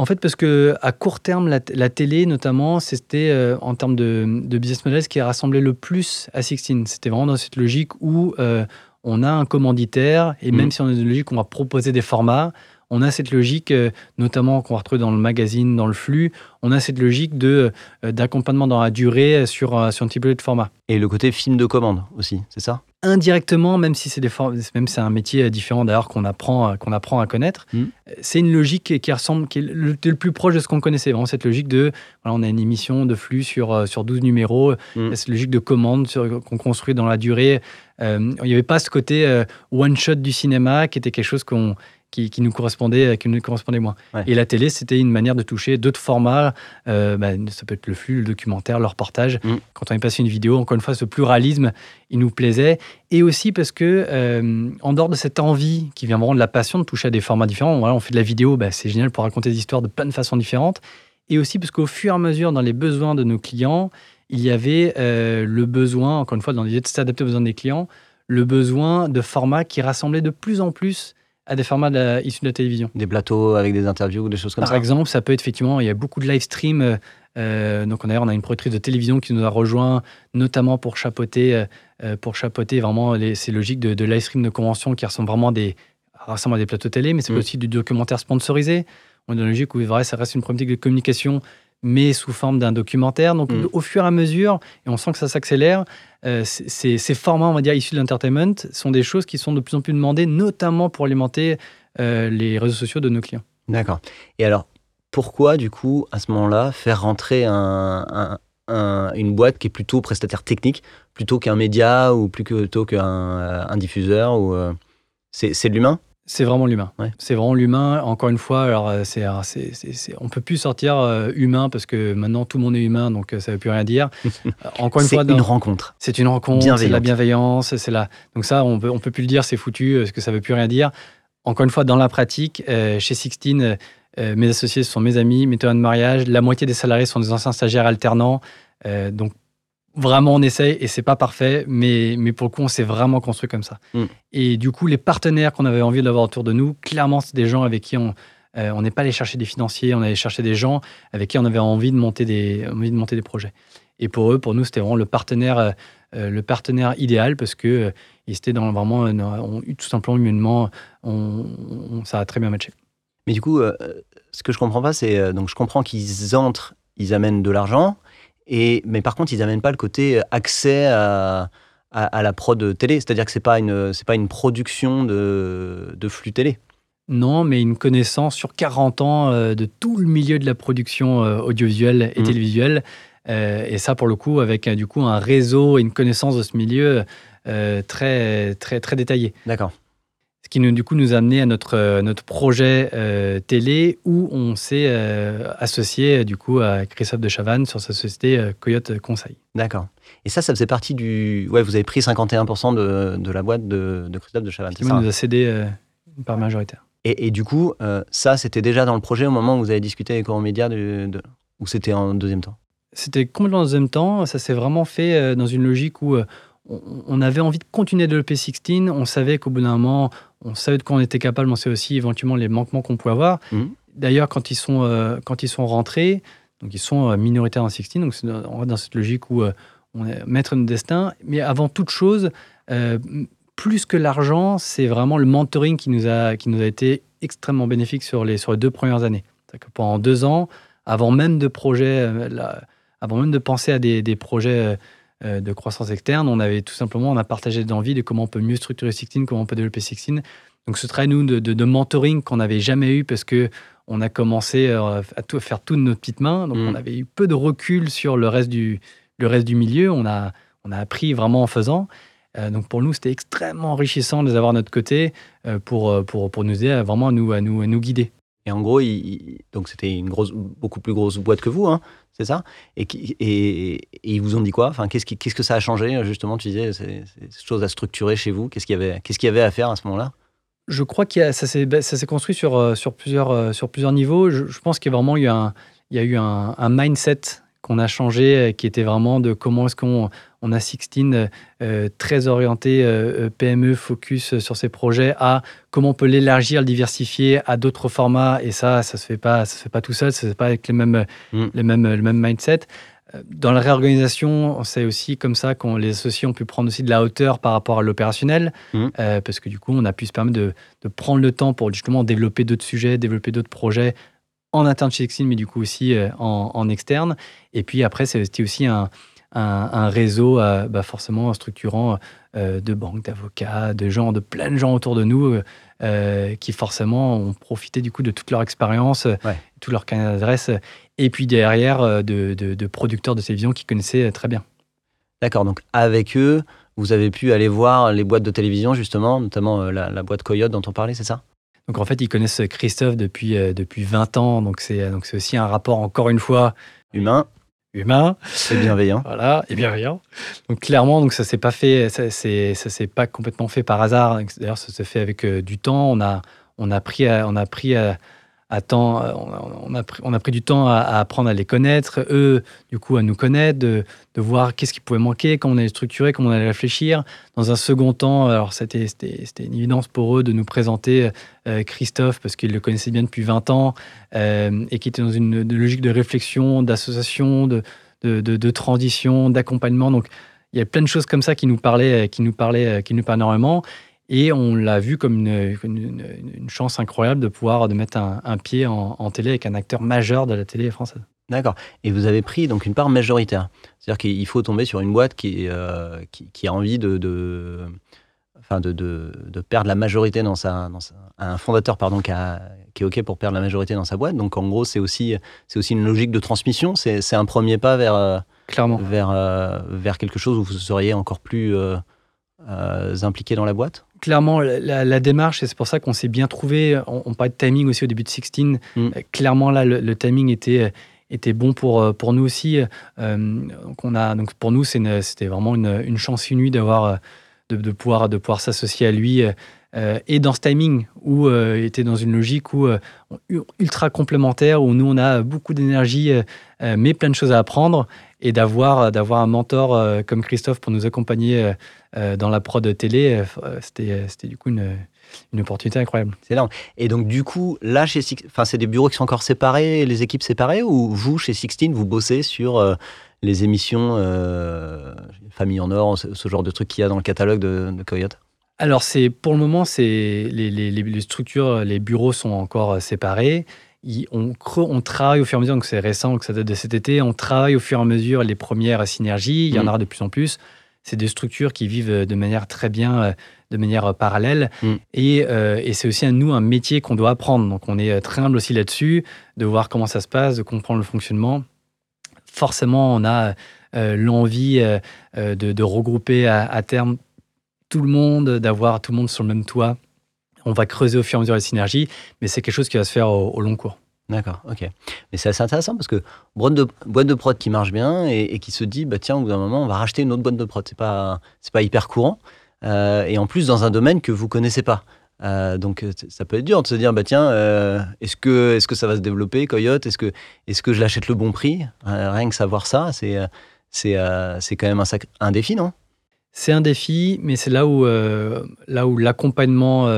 En fait, parce que à court terme, la, la télé, notamment, c'était euh, en termes de, de business model ce qui a rassemblé le plus à Sixteen. C'était vraiment dans cette logique où euh, on a un commanditaire et même Mhm. si on est dans une logique où on va proposer des formats, on a cette logique, euh, notamment qu'on va retrouver dans le magazine, dans le flux, on a cette logique de euh, d'accompagnement dans la durée sur, euh, sur un type de format. Et le côté film de commande aussi, c'est ça? Indirectement, même si c'est des même si c'est un métier différent d'ailleurs qu'on apprend, qu'on apprend à connaître, Mm. euh, c'est une logique qui ressemble, qui est le, le plus proche de ce qu'on connaissait. Vraiment cette logique de, voilà, on a une émission de flux sur, sur 12 numéros, Mm. cette logique de commande sur- qu'on construit dans la durée. Euh, il n'y avait pas ce côté euh, one-shot du cinéma qui était quelque chose qu'on qui, nous correspondait, qui nous correspondait moins. Et la télé, c'était une manière de toucher d'autres formats. Euh, bah, ça peut être le flux, le documentaire, le reportage. Mm. Quand on est passé une vidéo, encore une fois, ce pluralisme, il nous plaisait. Et aussi parce que, euh, en dehors de cette envie qui vient vraiment de la passion de toucher à des formats différents, voilà, on fait de la vidéo, bah, c'est génial pour raconter des histoires de plein de façons différentes. Et aussi parce qu'au fur et à mesure, dans les besoins de nos clients, il y avait euh, le besoin, encore une fois, dans l'idée de s'adapter aux besoins des clients, le besoin de formats qui rassemblaient de plus en plus à des formats issus de la télévision. Des plateaux avec des interviews, ou des choses comme ça Par exemple, ça peut être effectivement, il y a beaucoup de live stream. Euh, euh, donc d'ailleurs, on a une productrice de télévision qui nous a rejoint, notamment pour chapeauter, euh, pour chapeauter vraiment ces logiques de, de, live stream de convention qui ressemblent vraiment à des, ressemblent à des plateaux télé, mais c'est mm. aussi du documentaire sponsorisé. On est dans une logique où vrai, ça reste une problématique de communication mais sous forme d'un documentaire. Donc, mm. au fur et à mesure, et on sent que ça s'accélère, euh, ces, formats, on va dire, issus de l'entertainment sont des choses qui sont de plus en plus demandées, notamment pour alimenter euh, les réseaux sociaux de nos clients. D'accord. Et alors, pourquoi, du coup, à ce moment-là, faire rentrer un, une boîte qui est plutôt prestataire technique, plutôt qu'un média ou plutôt qu'un diffuseur ou, euh, C'est de l'humain? C'est vraiment l'humain. C'est vraiment l'humain. Encore une fois, alors euh, c'est, on peut plus sortir euh, humain parce que maintenant tout le monde est humain, donc euh, ça veut plus rien dire. Encore une fois, c'est une rencontre. C'est une rencontre. C'est la bienveillance. C'est la. Donc ça, on peut, on peut plus le dire, c'est foutu, parce que ça veut plus rien dire. Encore une fois, dans la pratique, chez Sixteen, mes associés sont mes amis, mes témoins de mariage. La moitié des salariés sont des anciens stagiaires alternants. donc vraiment on essaye et c'est pas parfait, mais, mais pour le coup on s'est vraiment construit comme ça. Mm. Et du coup les partenaires qu'on avait envie d'avoir autour de nous, clairement c'est des gens avec qui on euh, on n'est pas allé chercher des financiers, on allait chercher des gens avec qui on avait envie de monter des, envie de monter des projets. Et pour eux, pour nous, c'était vraiment le partenaire, euh, euh, le partenaire idéal parce que ils étaient dans vraiment, on, tout simplement humainement, on, ça a très bien matché. Mais du coup, ce que je comprends pas, c'est donc je comprends qu'ils entrent, ils amènent de l'argent, mais par contre, ils n'amènent pas le côté euh, accès à, à, la prod télé. C'est-à-dire que ce n'est pas, une, pas une production de, de, flux télé. Non, mais une connaissance sur 40 ans euh, de tout le milieu de la production euh, audiovisuelle et mmh. télévisuelle. et ça, pour le coup, avec du coup un réseau et une connaissance de ce milieu très, très, très détaillé. D'accord qui nous, du coup nous a amené à notre, euh, notre projet euh, télé où on s'est euh, associé du coup à Christophe de Chavannes sur sa société Coyote Conseil. D'accord. Et ça, ça faisait partie du. Ouais, vous avez pris 51% de, de, la boîte de, de Christophe de Chavannes. Qui nous a cédé une part majoritaire. Et, et du coup, ça, c'était déjà dans le projet au moment où vous avez discuté avec de, de... ou c'était en deuxième temps? C'était complètement en deuxième temps. Ça s'est vraiment fait dans une logique où on avait envie de continuer à développer 16. On savait qu'au bout d'un moment, on savait de quoi on était capable, on sait aussi éventuellement les manquements qu'on pouvait avoir. Mmh. D'ailleurs, quand ils sont euh, quand ils sont rentrés, donc ils sont euh, minoritaires en 16, donc c'est dans, dans cette logique où euh, on est maître de destin. Mais avant toute chose, plus que l'argent, c'est vraiment le mentoring qui nous a qui nous a été extrêmement bénéfique sur les sur les deux premières années. Que pendant deux ans, avant même de avant même de penser à des, des projets de croissance externe, on avait tout simplement, on a partagé d'envie de comment on peut mieux structurer Sixteen, comment on peut développer Sixteen. Donc ce travail, nous, de, mentoring qu'on n'avait jamais eu parce que on a commencé euh, à, tout, faire tout de notre petite main, donc on mm. avait eu peu de recul sur le reste du, le reste du milieu, on a, on a appris vraiment en faisant. Euh, donc pour nous, c'était extrêmement enrichissant de les avoir de notre côté pour, pour, pour, nous aider vraiment à nous, à nous, à nous guider. Et en gros, donc c'était une grosse, beaucoup plus grosse boîte que vous, hein, c'est ça? Et, ils vous ont dit quoi? Enfin, qu'est-ce, que ça a changé Justement, tu disais, c'est, c'est choses à structurer chez vous? Qu'est-ce qu'il y avait, qu'est-ce qu'il y avait à faire à ce moment-là? Je crois que ça s'est, ça s'est construit sur, euh, euh, plusieurs niveaux. Je, pense qu'il y a vraiment eu un mindset qu'on a changé, euh, qui était vraiment de comment est-ce qu'on on a Sixteen euh, très orienté euh, PME, focus sur ses projets, à comment on peut l'élargir, le diversifier à d'autres formats. Et ça, ça se fait pas, ça se fait pas tout seul, ça se fait pas avec les mêmes, mm. les mêmes, le même mindset. Dans la réorganisation, c'est aussi comme ça qu'on les associés ont pu prendre aussi de la hauteur par rapport à l'opérationnel, mm. parce que du coup, on a pu se permettre de, de prendre le temps pour justement développer d'autres sujets, développer d'autres projets en interne chez Sixteen, mais du coup aussi en, en externe. Et puis après, c'était aussi un, un, réseau euh, bah forcément structurant euh, de banques, d'avocats, de gens, de plein de gens autour de nous euh, qui forcément ont profité du coup de toute leur expérience, tout leur canal d'adresse, et puis derrière de, de, producteurs de télévision qui connaissaient très bien. D'accord, donc avec eux, vous avez pu aller voir les boîtes de télévision justement, notamment la, boîte Coyote dont on parlait, c'est ça? Donc en fait, ils connaissent Christophe depuis, depuis 20 ans. Donc c'est aussi un rapport, encore une fois, humain humain. Et bienveillant. Voilà, et bienveillant. Donc clairement, donc ça s'est pas fait, ça s'est pas complètement fait par hasard. D'ailleurs, ça s'est fait avec euh, du temps. On a, on a pris, on a pris temps, on a, pris, du temps à, apprendre à les connaître, eux, du coup, à nous connaître, de, voir qu'est-ce qui pouvait manquer, comment on allait structurer, comment on allait réfléchir. Dans un second temps, alors c'était une évidence pour eux de nous présenter euh, Christophe, parce qu'ils le connaissaient bien depuis 20 ans, euh, et qui était dans une, logique de réflexion, d'association, de, de, de, transition, d'accompagnement. Donc, il y a plein de choses comme ça qui nous parlaient, qui nous parlaient, qui nous parlaient énormément. Et on l'a vu comme une, une, chance incroyable de pouvoir de mettre un, pied en, télé avec un acteur majeur de la télé française. D'accord. Et vous avez pris donc une part majoritaire. C'est-à-dire qu'il faut tomber sur une boîte qui, euh, qui, a envie de, de, enfin de, de, perdre la majorité dans sa, dans un fondateur pardon qui, qui, est ok pour perdre la majorité dans sa boîte. Donc en gros c'est aussi aussi une logique de transmission. C'est un premier pas vers euh, clairement vers euh, vers quelque chose où vous seriez encore plus impliqué dans la boîte? Clairement, la, démarche, et c'est pour ça qu'on s'est bien trouvé. On, parlait de timing aussi au début de 16. Mm. Euh, clairement, là, le, timing était, euh, était bon pour, euh, pour nous aussi. donc, on a, donc, pour nous, c'était vraiment une, chance inouïe d'avoir, de, pouvoir, de pouvoir s'associer à lui. et dans ce timing où il était dans une logique où ultra complémentaire, où nous on a beaucoup d'énergie, mais plein de choses à apprendre, et d'avoir d'avoir un mentor comme Christophe pour nous accompagner euh, dans la prod télé, euh, c'était, c'était du coup une, une opportunité incroyable. C'est énorme. Et donc, du coup, là, chez enfin, c'est des bureaux qui sont encore séparés, les équipes séparées, ou vous, chez Sixteen, vous bossez sur euh, les émissions Famille en Or, ce, genre de trucs qu'il y a dans le catalogue de, Coyote? Alors, c'est, pour le moment, c'est, les, les, les, structures, les bureaux sont encore séparés. On, on, travaille au fur et à mesure, donc c'est récent, que ça date de cet été, on travaille au fur et à mesure les premières synergies, il y en mmh. aura de plus en plus c'est des structures qui vivent euh, de manière très bien, euh, de manière euh, parallèle. Mm. Et, et c'est aussi à nous un métier qu'on doit apprendre. Donc on est très humble aussi là-dessus, de voir comment ça se passe, de comprendre le fonctionnement. Forcément, on a l'envie de, regrouper à, terme tout le monde, d'avoir tout le monde sur le même toit. On va creuser au fur et à mesure les synergies, mais c'est quelque chose qui va se faire au long cours. D'accord, ok. Mais c'est assez intéressant parce que boîte de, boîte de prod qui marche bien et, qui se dit, bah tiens, au bout d'un moment, on va racheter une autre boîte de prod. C'est pas, pas hyper courant. Euh, et en plus, dans un domaine que vous connaissez pas. Euh, donc, ça peut être dur de se dire, bah tiens, euh, est-ce que, est-ce que ça va se développer, Coyote? Est-ce que, est-ce que je l'achète le bon prix? Rien que savoir ça, c'est, quand même un, un défi, non? C'est un défi, mais c'est là où, là où l'accompagnement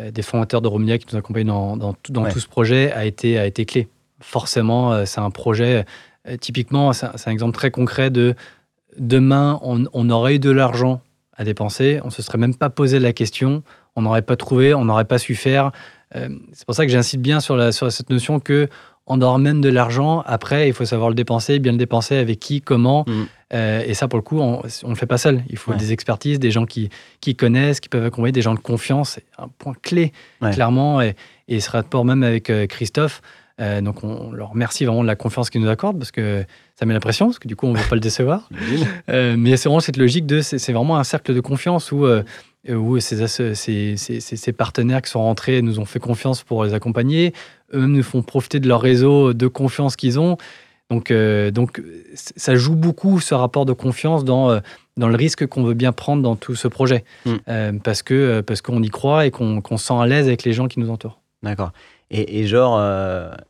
euh, des fondateurs de Romnia qui nous accompagnent dans, dans, tout, dans tout, ce projet a été, a été clé. Forcément, euh, c'est un projet, euh, typiquement, c'est un exemple très concret de demain, on, on aurait eu de l'argent à dépenser, on ne se serait même pas posé la question, on n'aurait pas trouvé, on n'aurait pas su faire. c'est pour ça que j'incite bien sur, la, sur cette notion que on aura même de l'argent. Après, il faut savoir le dépenser, bien le dépenser, avec qui, comment. Mm. Euh, et ça, pour le coup, on ne le fait pas seul. Il faut des expertises, des gens qui, qui connaissent, qui peuvent accompagner, des gens de confiance. C'est un point clé, clairement. Et, et ce rapport même avec euh, Christophe. Euh, donc, on leur remercie vraiment de la confiance qu'ils nous accordent parce que ça met la pression, parce que du coup, on ne veut pas le décevoir. mais c'est vraiment cette logique de. C'est vraiment un cercle de confiance où où ces, ces, ces, partenaires qui sont rentrés nous ont fait confiance pour les accompagner. Eux nous font profiter de leur réseau de confiance qu'ils ont. Donc, euh, donc, ça joue beaucoup ce rapport de confiance dans, euh, dans le risque qu'on veut bien prendre dans tout ce projet. Mm. Euh, parce que parce qu'on y croit et qu'on se sent à l'aise avec les gens qui nous entourent. D'accord. Et, et, genre,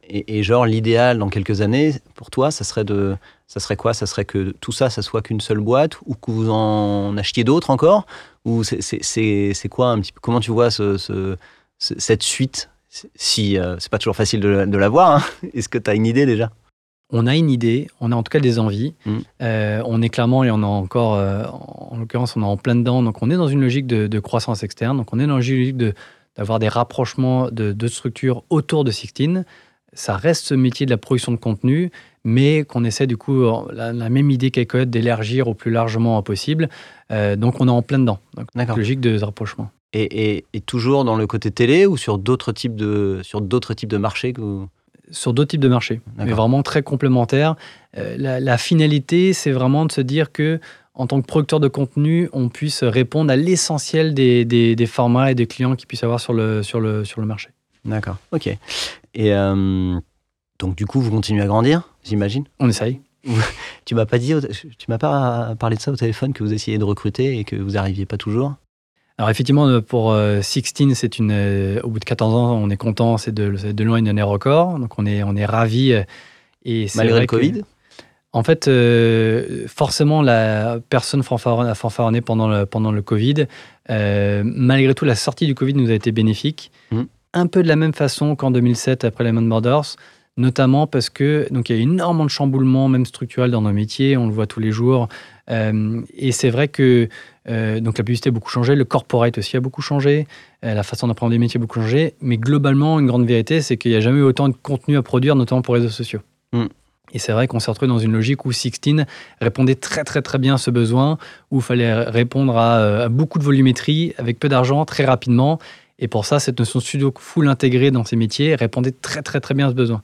et, genre l'idéal dans quelques années, pour toi, ça serait, de, ça serait quoi? Ça serait que tout ça, ça soit qu'une seule boîte ou que vous en achetiez d'autres encore? Ou c'est quoi un petit peu Comment tu vois ce, ce, cette suite? Si c'est pas toujours facile de, de la voir, hein. est-ce que tu as une idée déjà? On a une idée, on a en tout cas des envies. Mm. Euh, on est clairement, et on a encore, euh, en l'occurrence, on est en plein dedans. Donc, on est dans une logique de, croissance externe. Donc, on est dans une logique d'avoir des rapprochements de, structures autour de Sixteen. Ça reste ce métier de la production de contenu, mais qu'on essaie du coup, la, même idée qu'Ecoed, d'élargir au plus largement possible. Euh, donc, on est en plein dedans. Donc, logique de rapprochement. Et, toujours dans le côté télé ou sur d'autres types de, sur d'autres types de marchés que sur d'autres types de marchés, mais vraiment très complémentaires. Euh, la, finalité, c'est vraiment de se dire que en tant que producteur de contenu, on puisse répondre à l'essentiel des, des, formats et des clients qu'ils puissent avoir sur le, sur le, sur le marché. D'accord, ok. Et euh, donc, du coup, vous continuez à grandir, j'imagine? On essaye. tu m'as pas dit, tu m'as pas parlé de ça au téléphone que vous essayez de recruter et que vous n'arriviez pas toujours? Alors effectivement, euh, pour 16, euh, c'est une, au bout de 14 ans, on est content, c'est de, de, loin une année record, donc on est, on est ravis. Et Malgré le Covid? En fait, forcément, la personne a fanfaronné pendant le, pendant le Covid. malgré tout, la sortie du Covid nous a été bénéfique. Mmh. Un peu de la même façon qu'en 2007, après Lehman Brothers notamment parce que donc il y a énormément de chamboulements, même structurels, dans nos métiers, on le voit tous les jours. Euh, et c'est vrai que euh, donc la publicité a beaucoup changé, le corporate aussi a beaucoup changé, euh, la façon d'apprendre des métiers a beaucoup changé. Mais globalement, une grande vérité, c'est qu'il n'y a jamais eu autant de contenu à produire, notamment pour les réseaux sociaux. Mm. Et c'est vrai qu'on s'est retrouvé dans une logique où Sixteen répondait très très très bien à ce besoin, où il fallait répondre à, à beaucoup de volumétrie avec peu d'argent très rapidement. Et pour ça, cette notion studio full intégrée dans ces métiers répondait très très très bien à ce besoin.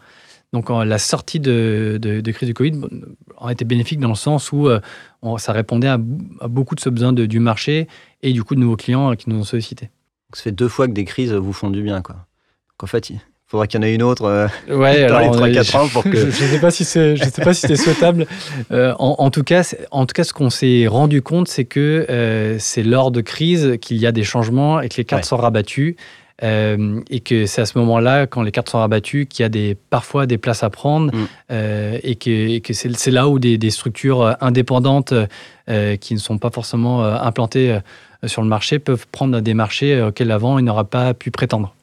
Donc la sortie de, crise du Covid a été bénéfique dans le sens où euh, ça répondait à, beaucoup de ce besoin du marché et du coup de nouveaux clients qui nous ont sollicité. Donc ça fait deux fois que des crises vous font du bien. Quoi. Donc en fait, faudra qu'il y en ait une autre euh, ouais, dans les 3-4 ans pour que... Je ne sais pas si c'est, je sais pas si c'est souhaitable. Euh, en, tout cas, en tout cas, ce qu'on s'est rendu compte, c'est que c'est lors de crise qu'il y a des changements et que les cartes sont rabattues. Euh, et que c'est à ce moment-là, quand les cartes sont rabattues, qu'il y a des, parfois des places à prendre mm. euh, et que, que c'est là où des, des structures euh, indépendantes qui ne sont pas forcément implantées sur le marché peuvent prendre des marchés auxquels avant ils n'auraient pas pu prétendre.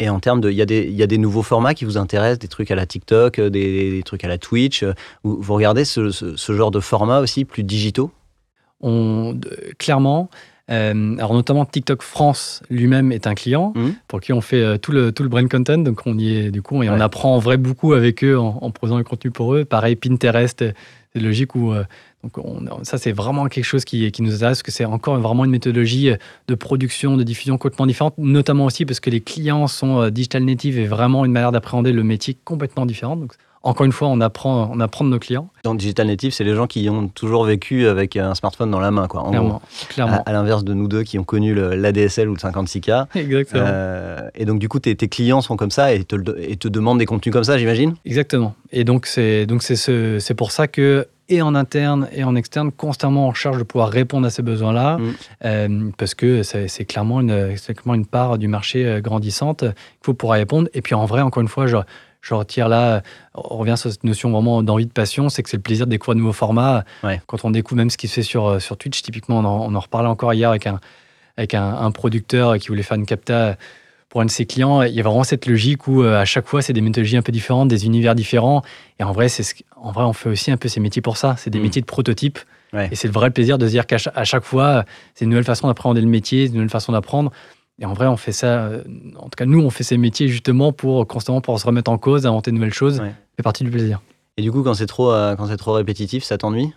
Et en termes de, il y, a des, y a des nouveaux formats qui vous intéressent, des trucs à la TikTok, des, des trucs à la Twitch. Vous, vous regardez ce, ce, ce, genre de format aussi plus digitaux? On, Clairement, euh, alors notamment TikTok France lui-même est un client mmh. pour qui on fait euh, tout le tout le brand content, donc on y est du coup et on apprend en vrai beaucoup avec eux en, en posant le contenu pour eux. Pareil Pinterest, c'est logique où euh, donc ça c'est vraiment quelque chose qui, qui nous intéresse parce que c'est encore vraiment une méthodologie de production, de diffusion complètement différente, notamment aussi parce que les clients sont digital native et vraiment une manière d'appréhender le métier complètement différente. Donc encore une fois, on apprend, on apprend de nos clients. Dans Digital Native, c'est les gens qui ont toujours vécu avec un smartphone dans la main. Quoi. clairement. clairement. À, l'inverse de nous deux qui ont connu l'ADSL ou le 56K. Exactement. Euh, et donc, du coup, tes, clients sont comme ça et te, et te demandent des contenus comme ça, j'imagine? Exactement. Et donc, c'est ce, pour ça que et en interne et en externe, constamment en charge de pouvoir répondre à ces besoins-là, mm. euh, parce que c'est clairement, une, clairement une part du marché euh, grandissante qu'il faut pouvoir répondre. Et puis en vrai, encore une fois, je, je retire là, on revient sur cette notion vraiment d'envie de passion, c'est que c'est le plaisir de découvrir de nouveaux formats. Quand on découvre même ce qui se fait sur, euh, sur Twitch, typiquement, on en, on reparlait encore hier avec, un, avec un, producteur qui voulait faire une capta pour un de ses clients. Il y a vraiment cette logique où euh, à chaque fois, c'est des méthodologies un peu différentes, des univers différents. Et en vrai, c'est ce, en vrai on fait aussi un peu ces métiers pour ça. C'est des mm. métiers de prototype. Et c'est le vrai plaisir de se dire qu'à chaque, fois, c'est une nouvelle façon d'appréhender le métier, une nouvelle façon d'apprendre. Et en vrai, on fait ça, euh, en tout cas, nous, on fait ces métiers justement pour constamment pour se remettre en cause, inventer de nouvelles choses. Ça fait partie du plaisir. Et du coup, quand c'est trop, euh, quand c'est trop répétitif, ça t'ennuie?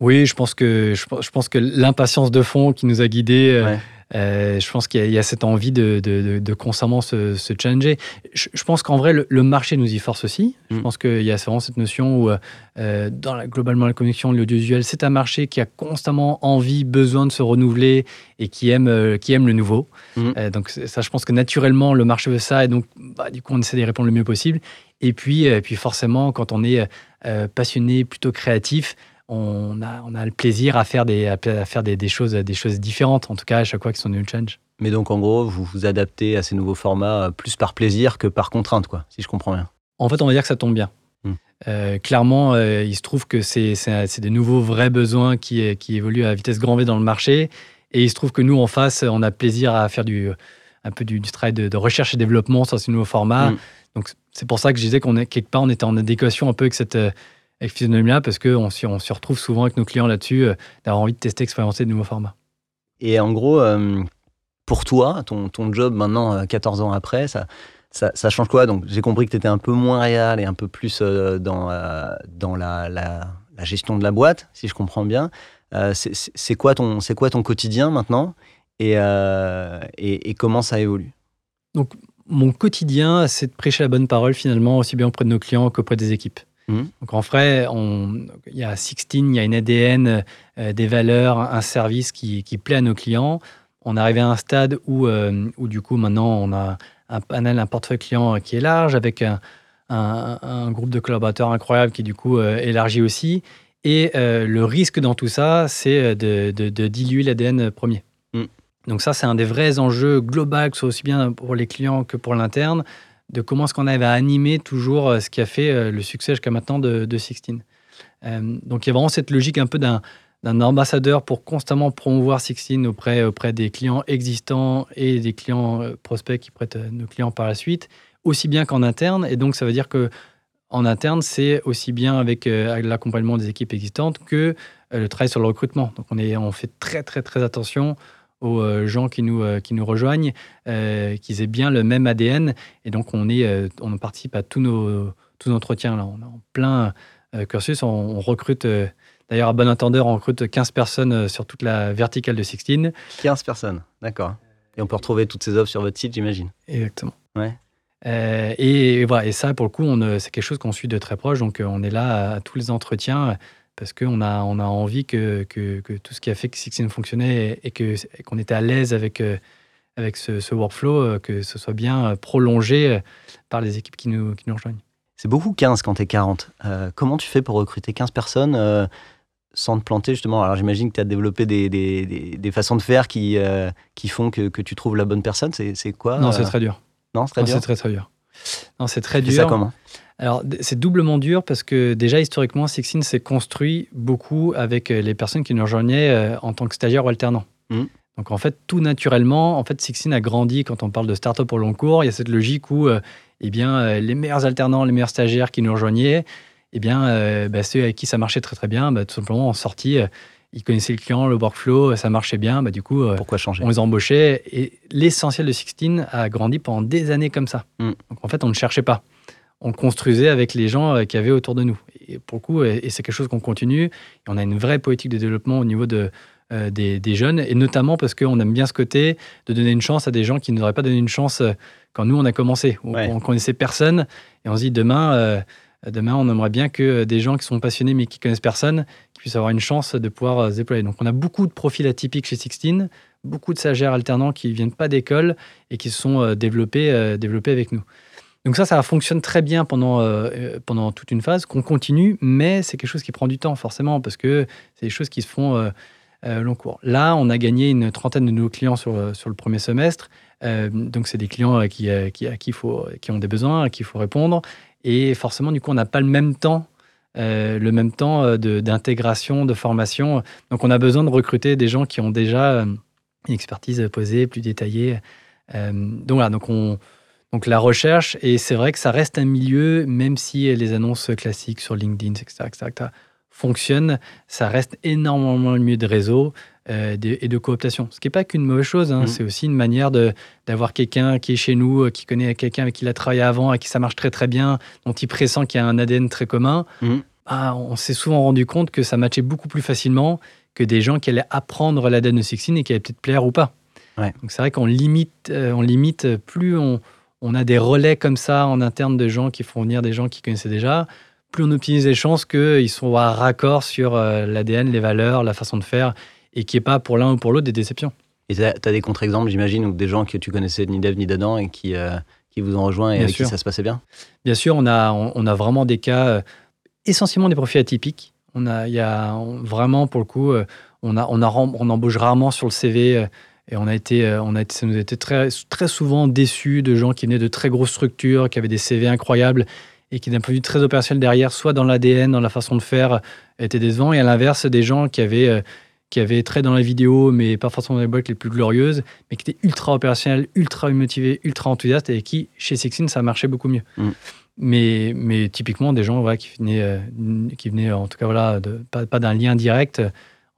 Oui, je pense que, je, pense que l'impatience de fond qui nous a guidés, euh, euh, je pense qu'il y, a cette envie de, de, constamment se, se, challenger. Je, pense qu'en vrai, le, marché nous y force aussi. Je mm. pense qu'il y a vraiment cette notion où, euh, dans la, globalement, la connexion, l'audiovisuel, c'est un marché qui a constamment envie, besoin de se renouveler et qui aime, euh, qui aime le nouveau. Mm. donc, ça, je pense que naturellement, le marché veut ça. Et donc, bah, du coup, on essaie d'y répondre le mieux possible. Et puis, et puis forcément, quand on est passionné, plutôt créatif, on a, on a le plaisir à faire, des, à faire des, choses, des choses différentes, en tout cas à chaque fois qu'ils sont new change. Mais donc en gros, vous vous adaptez à ces nouveaux formats euh, plus par plaisir que par contrainte, quoi, si je comprends bien. En fait, on va dire que ça tombe bien. Hmm. Euh, clairement, euh, il se trouve que c'est des nouveaux vrais besoins qui, qui évoluent à vitesse grand V dans le marché. Et il se trouve que nous, en face, on a plaisir à faire du, un peu du, travail de, recherche et développement sur ces nouveaux formats. Hmm. Donc, c'est pour ça que je disais qu'on est quelque part, on était en adéquation un peu avec cette, avec Physionomia parce qu'on on s'y retrouve souvent avec nos clients là-dessus, euh, d'avoir envie de tester, expérimenter de nouveaux formats. Et en gros, euh, pour toi, ton, ton, job maintenant, 14 euh, ans après, ça, ça, change quoi? Donc, j'ai compris que tu étais un peu moins réel et un peu plus dans, dans la, la, gestion de la boîte, si je comprends bien. c'est quoi, ton, quoi ton quotidien maintenant? Et, et, et, comment ça évolue? Donc, mon quotidien, c'est de prêcher la bonne parole finalement, aussi bien auprès de nos clients qu'auprès des équipes. Mmh. Donc en vrai, il y a Sixteen, il y a une ADN, des valeurs, un service qui, qui, plaît à nos clients. On est arrivé à un stade où, où du coup maintenant on a un panel, un portefeuille client qui est large avec un, un, groupe de collaborateurs incroyable qui du coup élargit aussi. Et le risque dans tout ça, c'est de, de, diluer l'ADN premier. Mmh. Donc ça, c'est un des vrais enjeux globaux, que ce soit aussi bien pour les clients que pour l'interne, de comment est-ce qu'on arrive à animer toujours euh, ce qui a fait euh, le succès jusqu'à maintenant de, de Sixteen. Euh, donc il y a vraiment cette logique un peu d'un ambassadeur pour constamment promouvoir Sixteen auprès, auprès des clients existants et des clients prospects qui prêtent nos clients par la suite, aussi bien qu'en interne. Et donc ça veut dire que en interne, c'est aussi bien avec, l'accompagnement des équipes existantes que le travail sur le recrutement. Donc on, est, on fait très très très attention aux euh, gens qui nous, euh, qui nous rejoignent, euh, qu'ils aient bien le même ADN. Et donc, on, est, on participe à tous nos, tous nos entretiens. Là. On est en plein cursus. On, recrute, d'ailleurs, à bon entendeur, on recrute 15 personnes sur toute la verticale de Sixteen. 15 personnes, d'accord. Et on peut retrouver toutes ces offres sur votre site, j'imagine. Exactement. Ouais. et, voilà, et ça, pour le coup, c'est quelque chose qu'on suit de très proche. Donc, on est là à tous les entretiens parce qu'on a, on a envie que, que, tout ce qui a fait que Sixteen fonctionnait et, que, qu'on était à l'aise avec, euh, avec ce, workflow, euh, que ce soit bien euh, prolongé par les équipes qui nous, qui nous rejoignent. C'est beaucoup 15 quand tu es 40. comment tu fais pour recruter 15 personnes sans te planter justement? Alors j'imagine que tu as développé des, des, des, façons de faire qui, qui font que, que, tu trouves la bonne personne. C'est, c'est quoi Non, c'est très dur. Non, c'est très dur? C'est très très dur. Non, c'est très dur. ça comment? Alors, c'est doublement dur parce que déjà, historiquement, Sixteen s'est construit beaucoup avec euh, les personnes qui nous rejoignaient euh, en tant que stagiaires ou alternants. Mmh. Donc, en fait, tout naturellement, en fait, Sixteen a grandi quand on parle de start-up au long cours. Il y a cette logique où euh, eh bien, les meilleurs alternants, les meilleurs stagiaires qui nous rejoignaient, eh bien, bah, ceux avec qui ça marchait très, très bien, bah, tout simplement, en sortie, ils connaissaient le client, le workflow, ça marchait bien. Bah, du coup, Pourquoi changer? on les embauchait. Et l'essentiel de Sixteen a grandi pendant des années comme ça. Mmh. Donc, en fait, on ne cherchait pas on construisait avec les gens euh, qui avaient autour de nous. Et pour le coup, et, c'est quelque chose qu'on continue. Et on a une vraie politique de développement au niveau de, euh, des, jeunes, et notamment parce qu'on aime bien ce côté de donner une chance à des gens qui ne n'auraient pas donné une chance euh, quand nous, on a commencé. On, ne connaissait personne, et on se dit demain, demain, on aimerait bien que des gens qui sont passionnés mais qui connaissent personne puissent avoir une chance de pouvoir se déployer. Donc on a beaucoup de profils atypiques chez Sixteen, beaucoup de stagiaires alternants qui ne viennent pas d'école et qui se sont développés, développés avec nous. Donc ça, ça fonctionne très bien pendant, euh, euh, pendant toute une phase, qu'on continue, mais c'est quelque chose qui prend du temps forcément, parce que c'est des choses qui se font euh, long cours. Là, on a gagné une trentaine de nouveaux clients sur, sur le premier semestre. donc c'est des clients qui, qui, à qui, faut, qui ont des besoins, à qui il faut répondre. Et forcément, du coup, on n'a pas le même temps le même temps d'intégration, de, formation. Donc, on a besoin de recruter des gens qui ont déjà une expertise posée, plus détaillée. donc voilà, donc on, donc la recherche, et c'est vrai que ça reste un milieu, même si les annonces classiques sur LinkedIn, etc., etc., fonctionnent, ça reste énormément le milieu de réseau euh, et de cooptation. Ce qui n'est pas qu'une mauvaise chose, hein. mmh. c'est aussi une manière d'avoir quelqu'un qui est chez nous, euh, qui connaît quelqu'un avec qui il a travaillé avant, avec qui ça marche très très bien, dont il pressent qu'il y a un ADN très commun. Mmh. Ah, on s'est souvent rendu compte que ça matchait beaucoup plus facilement que des gens qui allaient apprendre l'ADN de Sixteen et qui allaient peut-être plaire ou pas. Donc c'est vrai qu'on limite, euh, on limite plus on on a des relais comme ça en interne de gens qui font venir des gens qui connaissaient déjà, plus on optimise les chances qu'ils soient raccord sur euh, l'ADN, les valeurs, la façon de faire, et qu'il n'y ait pas pour l'un ou pour l'autre des déceptions. Et tu as, des contre-exemples, j'imagine, ou des gens que tu connaissais ni d'Eve ni d'Adam et qui, euh, qui vous ont rejoint et avec qui ça se passait bien? Bien sûr, on a, on, a vraiment des cas, euh, essentiellement des profils atypiques. On a, y a vraiment, pour le coup, on, a, on, a, on embauche rarement sur le CV et on a été, euh, on a été, ça nous a été très, très souvent déçus de gens qui venaient de très grosses structures, qui avaient des CV incroyables et qui, d'un point de vue très opérationnel derrière, soit dans l'ADN, dans la façon de faire, étaient décevants. Et à l'inverse, des gens qui avaient, euh, qui avaient très dans la vidéo, mais pas forcément dans les boîtes les plus glorieuses, mais qui étaient ultra opérationnels, ultra motivés, ultra enthousiastes et qui, chez Sixteen, ça marchait beaucoup mieux. Mm. Mais, mais typiquement, des gens voilà, qui, venaient, euh, qui venaient, en tout cas, voilà, de, pas, pas d'un lien direct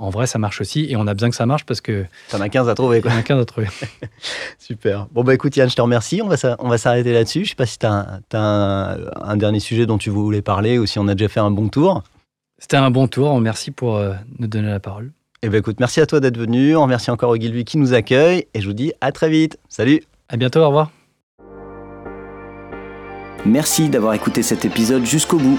en vrai, ça marche aussi et on a besoin que ça marche parce que. T'en as 15 à trouver, quoi. T'en as 15 à trouver. Super. Bon, bah écoute, Yann, je te remercie. On va, on va s'arrêter là-dessus. Je sais pas si tu as, un, dernier sujet dont tu voulais parler ou si on a déjà fait un bon tour. C'était un bon tour. Merci pour euh, nous donner la parole. Eh ben écoute, merci à toi d'être venu. On remercie encore Ogilvy qui nous accueille et je vous dis à très vite. Salut. À bientôt. Au revoir. Merci d'avoir écouté cet épisode jusqu'au bout.